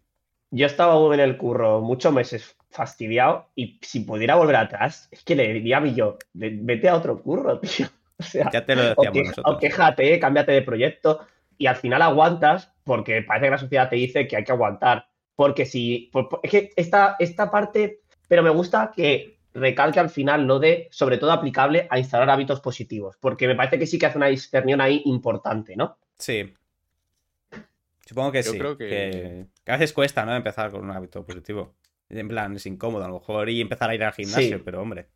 Yo estaba en el curro muchos meses fastidiado y si pudiera volver atrás, es que le diría a mí yo, "Ve- vete a otro curro, tío. O sea, Ya te lo o, decíamos queja- nosotros. o quéjate, cámbiate de proyecto y al final aguantas porque parece que la sociedad te dice que hay que aguantar. Porque si. por- por- es que esta, esta parte. Pero me gusta que recalque al final lo de, sobre todo aplicable a instalar hábitos positivos. Porque me parece que sí que hace una discernión ahí importante, ¿no? Sí. Supongo que Yo sí. creo que- que... que a veces cuesta, ¿no? Empezar con un hábito positivo. En plan, es incómodo a lo mejor y empezar a ir al gimnasio, Sí. pero hombre.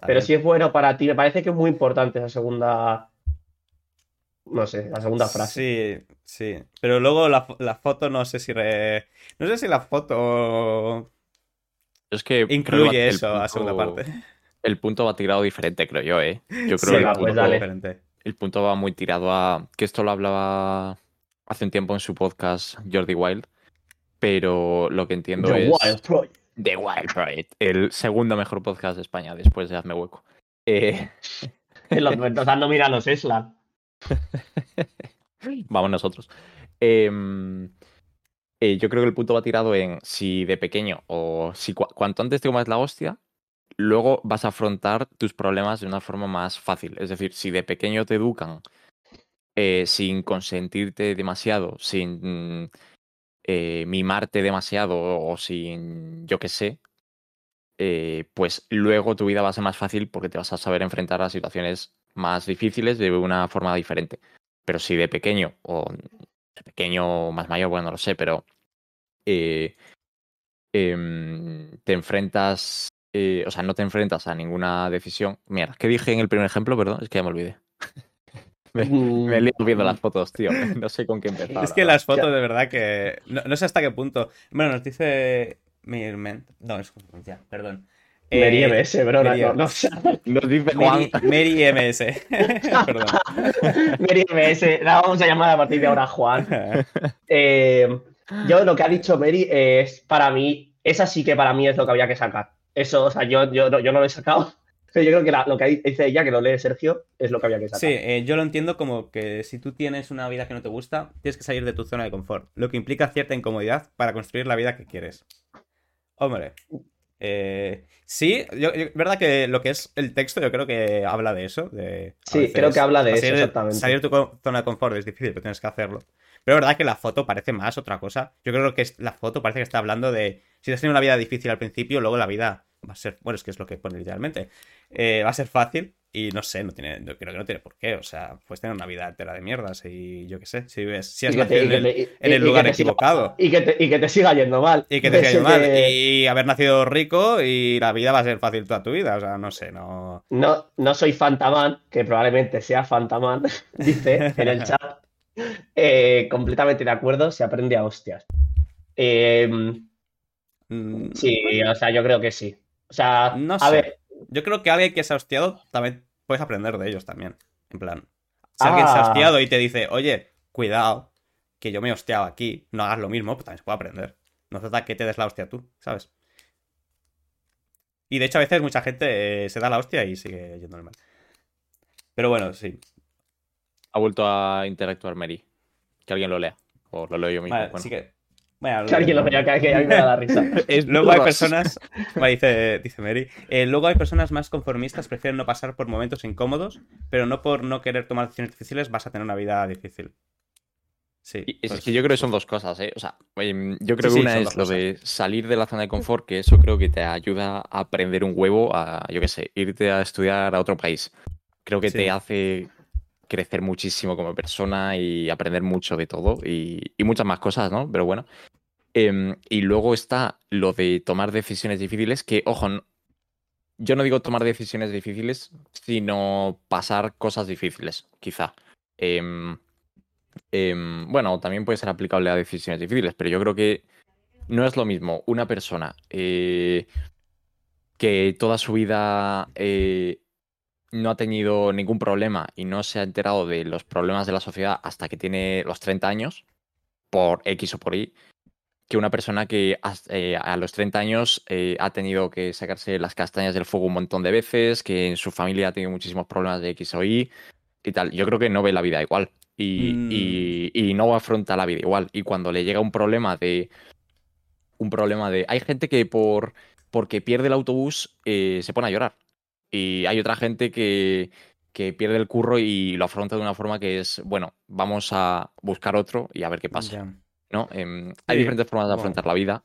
Pero bien. si es bueno para ti, me parece que es muy importante esa segunda. No sé, la segunda frase. Sí, sí. Pero luego la, la foto, no sé si re- No sé si la foto Es que incluye el eso a punto- segunda parte. El punto va tirado diferente, creo yo, ¿eh? Yo creo Sí, que el Venga, punto, pues dale. diferente. el punto va muy tirado a. Que esto lo hablaba hace un tiempo en su podcast Jordi Wild. Pero lo que entiendo The es. Wild Project. The Wild Project. El segundo mejor podcast de España después de Hazme Hueco. Eh, Los, nos dan Vamos nosotros. Em, eh, yo creo que el punto va tirado en si de pequeño o si cua- cuanto antes te comas la hostia, luego vas a afrontar tus problemas de una forma más fácil. Es decir, si de pequeño te educan eh, sin consentirte demasiado, sin eh, mimarte demasiado o sin, yo qué sé, pues luego tu vida va a ser más fácil porque te vas a saber enfrentar a situaciones más difíciles de una forma diferente. Pero si de pequeño, o de pequeño o más mayor, bueno, no lo sé, pero eh, em, te enfrentas, eh, o sea, no te enfrentas a ninguna decisión. Mira, ¿qué dije en el primer ejemplo? Perdón, es que ya me olvidé. Me, me he liado viendo las fotos, tío. No sé con qué empezar. Es que la las fotos, de verdad, que. No, no sé hasta qué punto. Bueno, nos dice. No, es. Ya, perdón. Eh, Mary MS, bro. No, Mary no, no, o sea, verdad. Nos dice Juan. Mary, Mary MS. perdón. Mary MS. La vamos a llamar a partir de ahora Juan. Eh, yo lo que ha dicho Mary es para mí, esa sí que para mí es lo que había que sacar. Eso, o sea, yo, yo, no- yo no lo he sacado. Pero yo creo que la- lo que dice ella, que lo lee Sergio, es lo que había que sacar. Sí, eh, yo lo entiendo como que si tú tienes una vida que no te gusta, tienes que salir de tu zona de confort, lo que implica cierta incomodidad para construir la vida que quieres. Hombre, eh, sí, yo, yo- verdad que lo que es el texto yo creo que habla de eso. De, Sí, creo que habla de eso, salir exactamente. Salir de tu zona de confort es difícil, pero tienes que hacerlo. Pero es verdad que la foto parece más otra cosa. Yo creo que es- la foto parece que está hablando de si has tenido una vida difícil al principio, luego la vida va a ser, bueno, es que es lo que pone literalmente, eh, va a ser fácil y no sé, no tiene, yo creo que no tiene por qué, o sea, puedes tener una vida entera de mierdas y yo qué sé, si, ves, si has nacido en el, lugar equivocado y, que te, y que te siga yendo mal. y que te siga yendo mal que y haber nacido rico y la vida va a ser fácil toda tu vida, o sea, no sé, no... No, no soy Fantaman, que probablemente sea Fantaman, dice en el chat. Eh, completamente de acuerdo, se aprende a hostias. Eh, mm, sí, o sea, yo creo que sí. O sea, No a sé. ver, Yo creo que alguien que se ha hostiado también puedes aprender de ellos también. En plan, si alguien se ha Ah. hostiado y te dice, oye, cuidado, que yo me he hostiado aquí, no hagas lo mismo, pues también se puede aprender. No hace falta que te des la hostia tú, ¿sabes? Y de hecho, a veces mucha gente eh, se da la hostia y sigue yendo mal. Pero bueno, sí. Ha vuelto a interactuar Mary. Que alguien lo lea. O lo leo yo mismo. Vale, bueno. sí que. Bueno, que lo que, que me da la risa. Es Luego hay personas, dice, dice Mary, eh, luego hay personas más conformistas, prefieren no pasar por momentos incómodos, pero no por no querer tomar decisiones difíciles vas a tener una vida difícil. Sí. Y es pues- que yo creo que son dos cosas, ¿eh? O sea, yo creo Sí, que una es lo de salir de la zona de confort, que eso creo que te ayuda a aprender un huevo, a, yo qué sé, irte a estudiar a otro país. Creo que Sí. te hace crecer muchísimo como persona y aprender mucho de todo y, y muchas más cosas, ¿no? Pero bueno. Em, y luego está lo de tomar decisiones difíciles, que, ojo, yo no digo tomar decisiones difíciles, sino pasar cosas difíciles, quizá. Em, em, bueno, también puede ser aplicable a decisiones difíciles, pero yo creo que no es lo mismo una persona eh, que toda su vida eh, no ha tenido ningún problema y no se ha enterado de los problemas de la sociedad hasta que tiene los 30 años, por X o por Y, que una persona que eh, a los 30 años eh, ha tenido que sacarse las castañas del fuego un montón de veces, que en su familia ha tenido muchísimos problemas de X o Y y tal. Yo creo que no ve la vida igual y, Mm. y- y no afronta la vida igual. Y cuando le llega un problema de... Un problema de... Hay gente que por porque pierde el autobús eh, se pone a llorar. Y hay otra gente que, que pierde el curro y lo afronta de una forma que es, bueno, vamos a buscar otro y a ver qué pasa. ¿No? Em, hay Sí, diferentes formas de bueno. afrontar la vida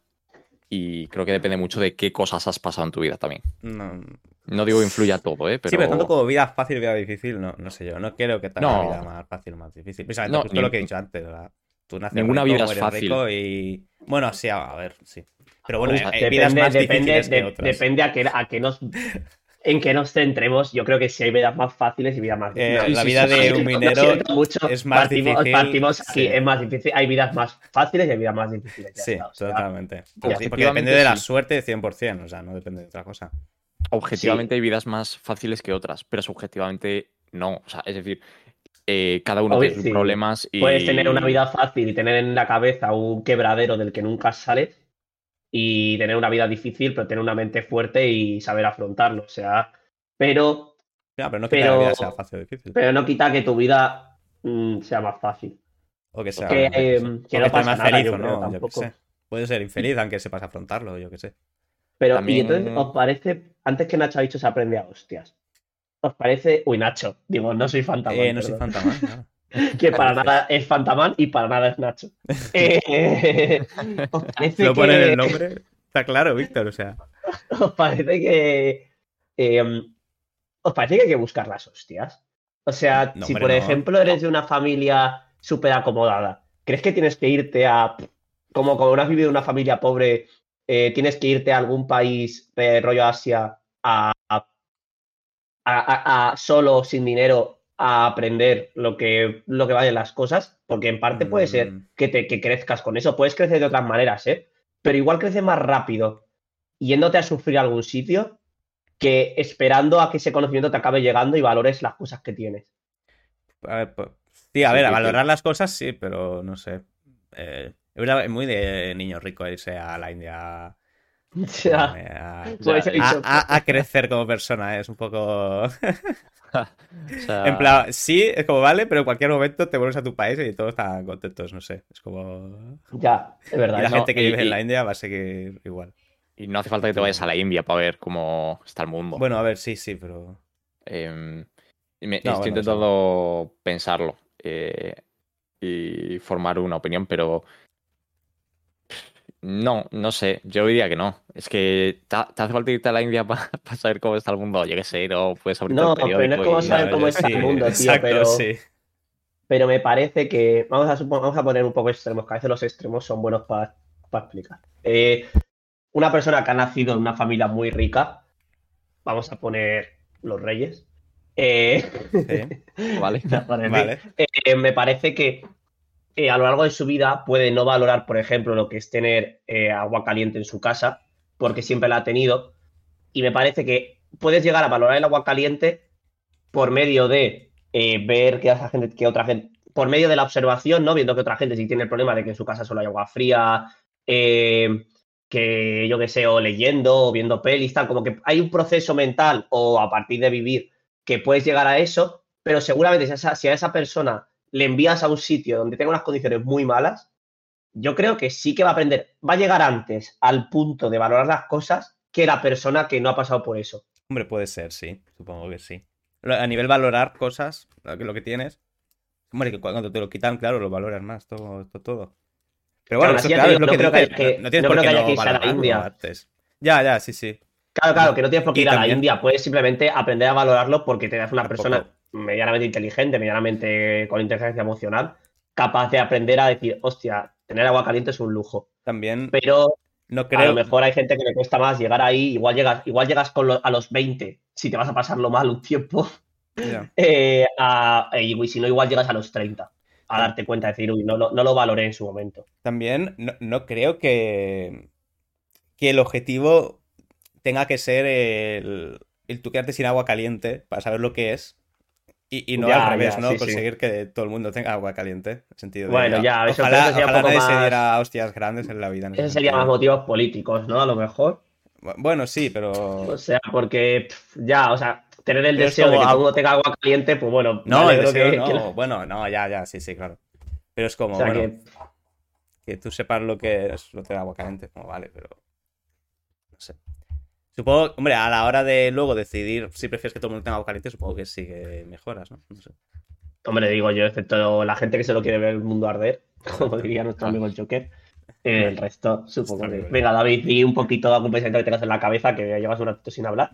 y creo que depende mucho de qué cosas has pasado en tu vida también. No, No digo que influya todo, ¿eh? Pero... Sí, pero tanto como vida fácil, vida difícil, no, no sé yo. No creo que tenga No. vida más fácil o más difícil. Precisamente No, justo ni- lo que he dicho antes. ¿verdad? Tú naces Ninguna rico, vida es fácil. rico y... Bueno, sí, a ver, sí. Pero bueno, O sea, hay vidas depende, más depende, difíciles que otras. depende a que, a que nos, en que nos centremos. Yo creo que sí hay vidas más fáciles y vidas más Eh, difíciles. la vida sí, de sí. un minero mucho, es más partimos, difícil, partimos aquí, sí. es más difícil. Hay vidas más fáciles y hay vidas más difíciles. Sí, está, o sea, totalmente. Porque, depende de la suerte 100%, o sea, no depende de otra cosa. Objetivamente hay vidas más fáciles que otras, pero subjetivamente no. O sea, es decir, eh, cada uno Obvio, tiene sus sí. problemas y... Puedes tener una vida fácil y tener en la cabeza un quebradero del que nunca sales y tener una vida difícil, pero tener una mente fuerte y saber afrontarlo. O sea, pero, Ya, pero no es que la vida sea fácil o difícil. pero no quita que tu vida mm, sea más fácil. O que sea. que, eh, sé. que O no pasa más nada, feliz yo o creo, no, yo sé. Puede ser infeliz aunque sepas afrontarlo, yo qué sé. Pero, También- y entonces, ¿os parece, antes que Nacho ha dicho se aprende a hostias? ¿Os parece, uy, Nacho, digo, no soy Fantaman, Eh, no soy fantasma. que para nada es Fantaman y para nada es Nacho. Eh, ¿Os parece Lo ponen que- el nombre. Está claro, Víctor, o sea. ¿Os parece que. eh, ¿Os parece que hay que buscar las hostias? O sea, No, si hombre, por no. ejemplo eres de una familia súper acomodada, ¿crees que tienes que irte a. Como como has vivido en una familia pobre, eh, tienes que irte a algún país de rollo Asia a, a- a- a- solo, sin dinero, a aprender lo que, lo que valen las cosas? Porque en parte puede ser Mm. que, te, que crezcas con eso. Puedes crecer de otras maneras, ¿eh? Pero igual creces más rápido yéndote a sufrir a algún sitio que esperando a que ese conocimiento te acabe llegando y valores las cosas que tienes. A ver, pues, sí, a Sí, ver, a sí, sí. valorar las cosas sí, pero no sé. Eh, es muy de niño rico irse a la India a, a- a crecer como persona. eh, Es un poco. O sea, En plan, sí, es como vale, pero en cualquier momento te vuelves a tu país y todos están contentos, no sé. Es como. ya, es verdad. Y la no, gente que y- vive en y- la India va a seguir igual. Y no hace falta que te vayas a la India para ver cómo está el mundo. Bueno, a ver, sí, sí, pero. Y me- No, estoy bueno, intentando pensarlo eh, y formar una opinión, pero no, no sé. Yo diría que no. Es que te, te hace falta irte a la India para saber cómo está el mundo. Yo qué sé, no puedes abrir No, el pero no es como y- saber cómo está el mundo, tío, Exacto, pero- sí. Pero me parece que. Vamos a, vamos a poner un poco extremos, que a veces los extremos son buenos para explicar. Eh, una persona que ha nacido en una familia muy rica, vamos a poner los reyes. eh, sí. ¿Vale? Vale. eh, me parece que eh, a lo largo de su vida puede no valorar, por ejemplo, lo que es tener eh, agua caliente en su casa, porque siempre la ha tenido. Y me parece que puedes llegar a valorar el agua caliente por medio de eh, ver que, esa gente, que otra gente, por medio de la observación, ¿no? Viendo que otra gente sí tiene el problema de que en su casa solo hay agua fría, que yo qué sé, o leyendo, o viendo pelis, tal, como que hay un proceso mental o a partir de vivir que puedes llegar a eso, pero seguramente si a esa, si a esa persona le envías a un sitio donde tenga unas condiciones muy malas, yo creo que sí que va a aprender, va a llegar antes al punto de valorar las cosas que la persona que no ha pasado por eso. Hombre, puede ser, sí. Supongo que sí. A nivel valorar cosas, lo que, lo que tienes. Hombre, que cuando te lo quitan, claro, lo valoras más, todo, todo. todo. Pero bueno, Claro, eso claro, es lo que no creo que- no- no tienes no por qué que no que a la India. antes. Ya, ya, sí, sí. Claro, claro, que no tienes por qué ir a la India, puedes simplemente aprender a valorarlo porque te das una Tampoco. persona medianamente inteligente, medianamente con inteligencia emocional, capaz de aprender a decir, hostia, tener agua caliente es un lujo. También Pero no a lo creo. mejor hay gente que le cuesta más llegar ahí, igual llegas, igual llegas con lo- a los 20, si te vas a pasarlo mal un tiempo, eh, a- y si no, igual llegas a los 30. a darte cuenta de decir, uy, no, no, no lo valoré en su momento. También no, no creo que, que el objetivo tenga que ser el, el tú quedarte sin agua caliente para saber lo que es. Y, y no Ya, al revés, ya, ¿no? sí, sí. Conseguir que todo el mundo tenga agua caliente. En el sentido de, Bueno, ya, eso creo ojalá, que sería un ojalá nadie se más- diera hostias grandes en la vida. ese Esos serían más motivos políticos, ¿no? A lo mejor. Bueno, sí, pero. O sea, porque pff, ya, o sea, tener el Pero deseo de que a- todo el mundo tenga agua caliente, pues bueno, No, el deseo que- no. que la- Bueno, no, ya, ya, sí, sí, claro. Pero es como, o sea, bueno, que- que tú sepas lo que es lo de agua caliente, como vale, pero. Supongo, hombre, a la hora de luego decidir si prefieres que todo el mundo tenga agua caliente, supongo que sí que mejoras, ¿no? No sé. Hombre, digo yo, excepto la gente que solo quiere ver el mundo arder, como diría nuestro amigo el Joker. eh, El resto, supongo que. Venga, David, di un poquito algún pensamiento que tengas en la cabeza, que llevas un ratito sin hablar.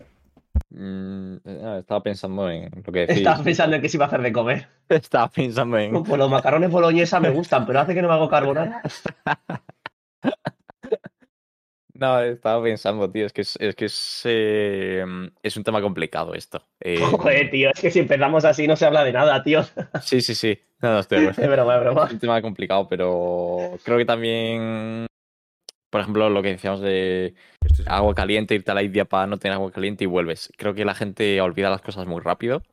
Mm, eh, estaba pensando en lo que decís. Estaba pensando en qué se iba a hacer de comer. Estaba pensando en. Pues los macarrones boloñesa me gustan, pero hace que no me hago carbonara. No, estaba pensando, tío, es que es, es que es, eh, es un tema complicado esto. Eh, Joder, tío, es que si empezamos así no se habla de nada, tío. sí, sí, sí. No, no, estoy. Es broma, es Es broma. un tema complicado, pero creo que también, por ejemplo, lo que decíamos de agua caliente, irte a la India para no tener agua caliente y vuelves. Creo que la gente olvida las cosas muy rápido.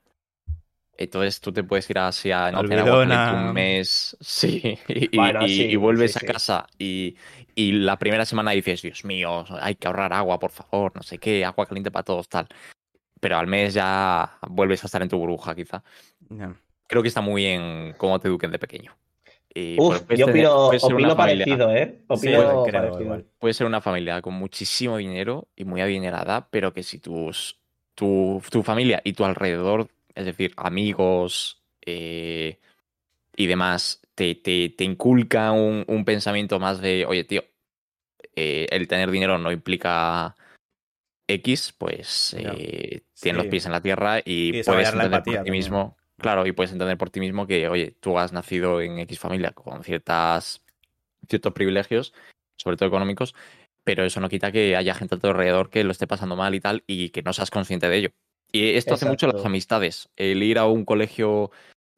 Entonces tú te puedes ir así a no tener agua caliente Olvidona. un mes, sí, y, Bueno, y- sí, y vuelves sí, a sí. casa y, y la primera semana dices, Dios mío, hay que ahorrar agua, por favor, no sé qué, agua caliente para todos, tal. Pero al mes ya vuelves a estar en tu burbuja, quizá. Creo que está muy en cómo te eduquen de pequeño. Y, Uf, pues, yo opino, familia- parecido, ¿eh? Sí, Opino creo parecido. igual. puede ser una familia con muchísimo dinero y muy adinerada, pero que si tus, tu, tu familia y tu alrededor, es decir, amigos eh, y demás, te, te, te inculca un, un pensamiento más de, oye, tío, eh, el tener dinero no implica X, pues Ya. eh, tienes los pies en la tierra Y y puedes entender por ti también. mismo. Claro, y puedes entender por ti mismo que, oye, tú has nacido en X familia con ciertas, ciertos privilegios, sobre todo económicos, pero eso no quita que haya gente a tu alrededor que lo esté pasando mal y tal, y que no seas consciente de ello. Y esto hace mucho las amistades. El ir a un colegio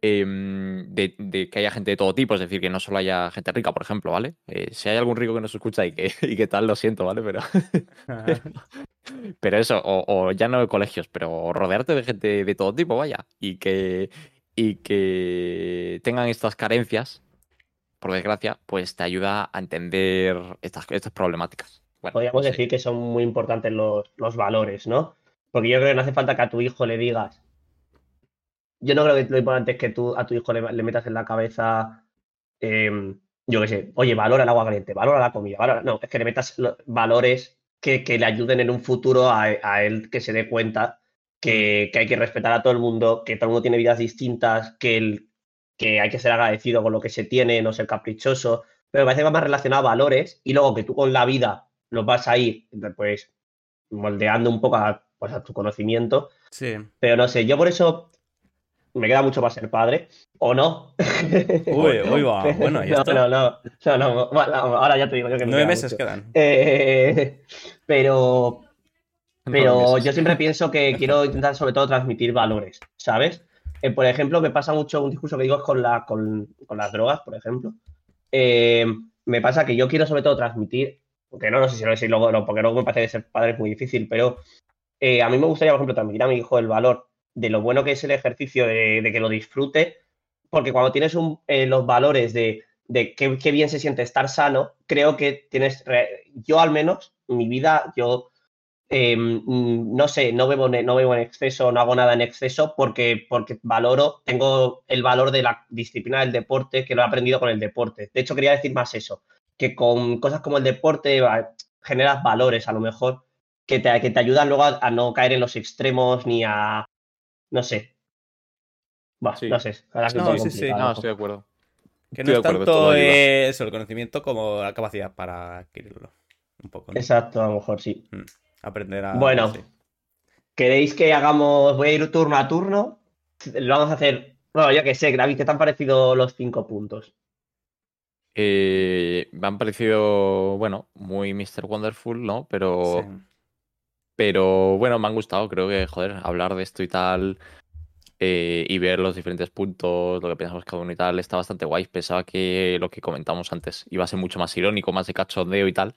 em, de, de que haya gente de todo tipo, es decir, que no solo haya gente rica, por ejemplo, ¿vale? Eh, si hay algún rico que nos escucha y que, y que tal, lo siento, ¿vale? Pero, pero eso, o, o ya no de colegios, pero rodearte de gente de todo tipo, vaya, y que, y que tengan estas carencias, por desgracia, pues te ayuda a entender estas, estas problemáticas. Bueno, Podríamos decir que son muy importantes los, los valores, ¿no? Porque yo creo que no hace falta que a tu hijo le digas. Yo no creo que lo importante es que tú a tu hijo le, metas en la cabeza, em, yo qué sé, oye, valora el agua caliente, valora la comida, valora. No, es que le metas lo- valores que, que le ayuden en un futuro a, a él que se dé cuenta que, que hay que respetar a todo el mundo, que todo el mundo tiene vidas distintas, que, el, que hay que ser agradecido con lo que se tiene, no ser caprichoso. Pero me parece que va más relacionado a valores y luego que tú con la vida los vas a ir, pues, moldeando un poco a, pues, a tu conocimiento. Sí. Pero no sé, yo por eso me queda mucho para ser padre. ¿O no? Uy, uy, va. Bueno, ¿y no, esto? no, no, no, no, bueno, ahora ya te digo yo que me Nueve queda meses mucho. quedan. Eh, pero pero yo siempre pienso que quiero intentar sobre todo transmitir valores, ¿sabes? Eh, por ejemplo, me pasa mucho un discurso que digo es con, la, con, con las drogas, por ejemplo. Eh, me pasa que yo quiero sobre todo transmitir, porque no, no sé si lo si luego, no, porque luego me parece que ser padre es muy difícil, pero eh, a mí me gustaría, por ejemplo, transmitir a mi hijo el valor de lo bueno que es el ejercicio, de, que lo disfrute, porque cuando tienes eh, los valores de, qué, bien se siente estar sano, creo que tienes, yo al menos, mi vida, yo mm, no sé, no bebo, no bebo en exceso, no hago nada en exceso porque, porque valoro, tengo el valor de la disciplina del deporte que lo he aprendido con el deporte. De hecho, quería decir más eso, que con cosas como el deporte generas valores a lo mejor que te, que te ayudan luego a, a no caer en los extremos ni a, no sé. Bah, Sí. No sé, es No, sí, sí, complicado. No, estoy de acuerdo. Que Estoy no de es acuerdo, tanto eh, eso, el conocimiento como la capacidad para adquirirlo. Un poco. ¿no? Exacto, a lo mejor sí. Aprender a. Bueno. sí. ¿Queréis que hagamos, voy a ir turno a turno? Lo vamos a hacer, bueno, yo que sé, David, ¿qué te han parecido los cinco puntos? Eh, me han parecido, bueno, muy Mr. Wonderful, ¿no? Pero, Sí. Pero bueno, me han gustado. Creo que, joder, hablar de esto y tal eh, y ver los diferentes puntos, lo que pensamos cada uno y tal, está bastante guay. Pensaba que lo que comentamos antes iba a ser mucho más irónico, más de cachondeo y tal.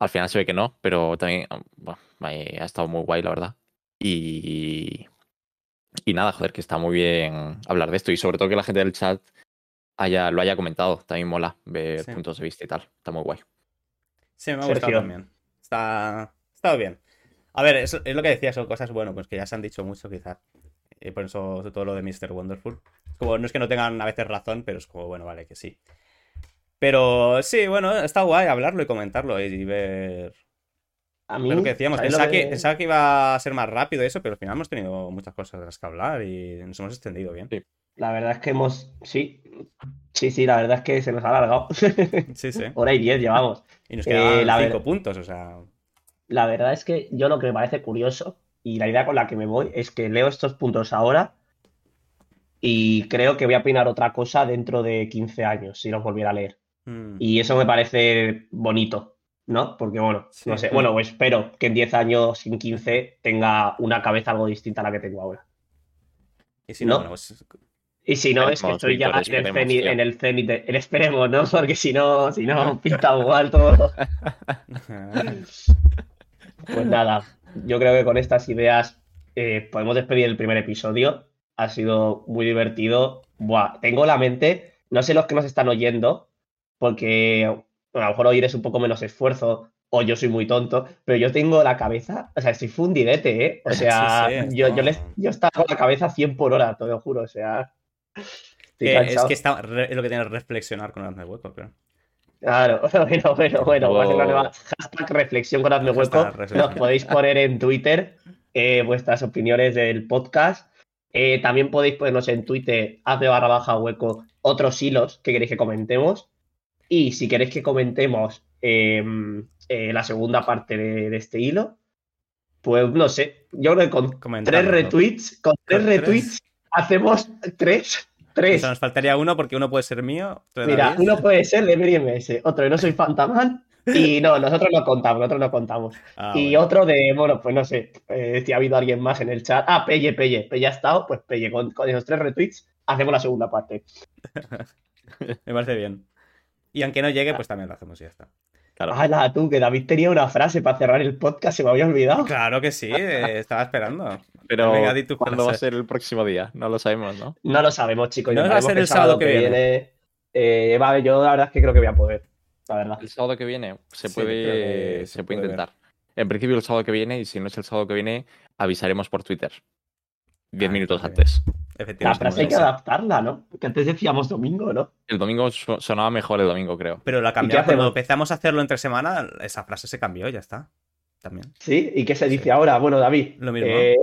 Al final se ve que no, pero también bueno, eh, ha estado muy guay, la verdad. Y, y nada, joder, que está muy bien hablar de esto y sobre todo que la gente del chat haya, lo haya comentado. También mola ver Sí. puntos de vista y tal. Está muy guay. Sí, me ha Sergio. gustado también. Está, está bien. A ver, es, es lo que decía, son cosas, bueno, pues que ya se han dicho mucho quizás. Y por eso, todo lo de Mr. Wonderful. Como, no es que no tengan a veces razón, pero es como, bueno, vale, que sí. Pero sí, bueno, está guay hablarlo y comentarlo y ver, A mí, lo que decíamos. ¿sabes lo Pensaba que... que- pensaba que iba a ser más rápido eso, pero al final hemos tenido muchas cosas de las que hablar y nos hemos extendido bien. Sí. La verdad es que hemos. Sí, sí, sí, la verdad es que se nos ha alargado. Sí, sí. Hora y diez llevamos. Y nos Eh, quedan la cinco ver- puntos, o sea. La verdad es que yo lo que me parece curioso y la idea con la que me voy es que leo estos puntos ahora y creo que voy a opinar otra cosa dentro de 15 años si los volviera a leer. mm, Y eso me parece bonito, ¿no? Porque bueno, no Sí. sé, bueno, pues espero que en 10 años, sin 15, tenga una cabeza algo distinta a la que tengo ahora. Y si no, no. bueno, pues. Y si no, es que estoy ya en el cenit, en el cenit, de- el esperemos, ¿no? Porque si no, si no, pinta igual todo. Pues nada, yo creo que con estas ideas eh, podemos despedir el primer episodio. Ha sido muy divertido. Buah, tengo la mente, no sé los que nos están oyendo, porque bueno, a lo mejor oír es un poco menos esfuerzo, o yo soy muy tonto, pero yo tengo la cabeza, o sea, estoy fundidete, ¿eh? O sea, Sí, sí, yo, no. yo, les- yo estaba con la cabeza a 100 por hora, te lo juro, o sea. Que es que está, re- es lo que tiene reflexionar con Hazme Hueco, creo. Claro, bueno, bueno, bueno, una nueva hashtag reflexión con hazme hueco. Nos podéis poner en Twitter eh, vuestras opiniones del podcast. Eh, también podéis ponernos en Twitter, hazme barra baja hueco, otros hilos que queréis que comentemos. Y si queréis que comentemos eh, eh, la segunda parte de, de este hilo, pues no sé, yo creo que con tres retweets, Con tres. retweets hacemos tres, O tres. sea, nos faltaría uno porque uno puede ser mío. Mira, uno puede ser de Mary MS, otro de No Soy Fantaman, y no, nosotros no contamos, nosotros no contamos. Ah, y bueno. otro de, bueno, pues no sé, eh, si ha habido alguien más en el chat. Ah, Pelle, Pelle, Pelle ha estado, pues Pelle, con, con esos tres retweets hacemos la segunda parte. Me parece bien. Y aunque no llegue, pues también lo hacemos y ya está. Claro. Hala, tú, que David tenía una frase para cerrar el podcast, se me había olvidado. Claro que sí, eh, estaba esperando. Pero, Venga, di tu ¿cuándo va a ser el próximo día? No lo sabemos, ¿no? No lo sabemos, chicos. No va a ser el sábado que viene. eh, vale, yo la verdad es que creo que voy a poder, la verdad. El sábado que viene se Sí, puede, se se puede puede ver. intentar. En principio el sábado que viene, y si no es el sábado que viene, avisaremos por Twitter. Diez Ah, minutos antes. La Efectivamente. frase hay que adaptarla, ¿no? Porque antes decíamos domingo, ¿no? El domingo sonaba mejor el domingo, creo. Pero la cambiamos. Cuando empezamos a hacerlo entre semana, esa frase se cambió, ya está. También. Sí, ¿y qué se dice Sí. ahora? Bueno, David. Lo mismo. eh,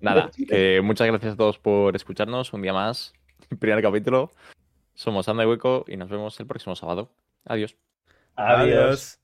Nada, muchas gracias a todos por escucharnos un día más. Primer capítulo. Somos Anda y Hueco y nos vemos el próximo sábado. Adiós. adiós.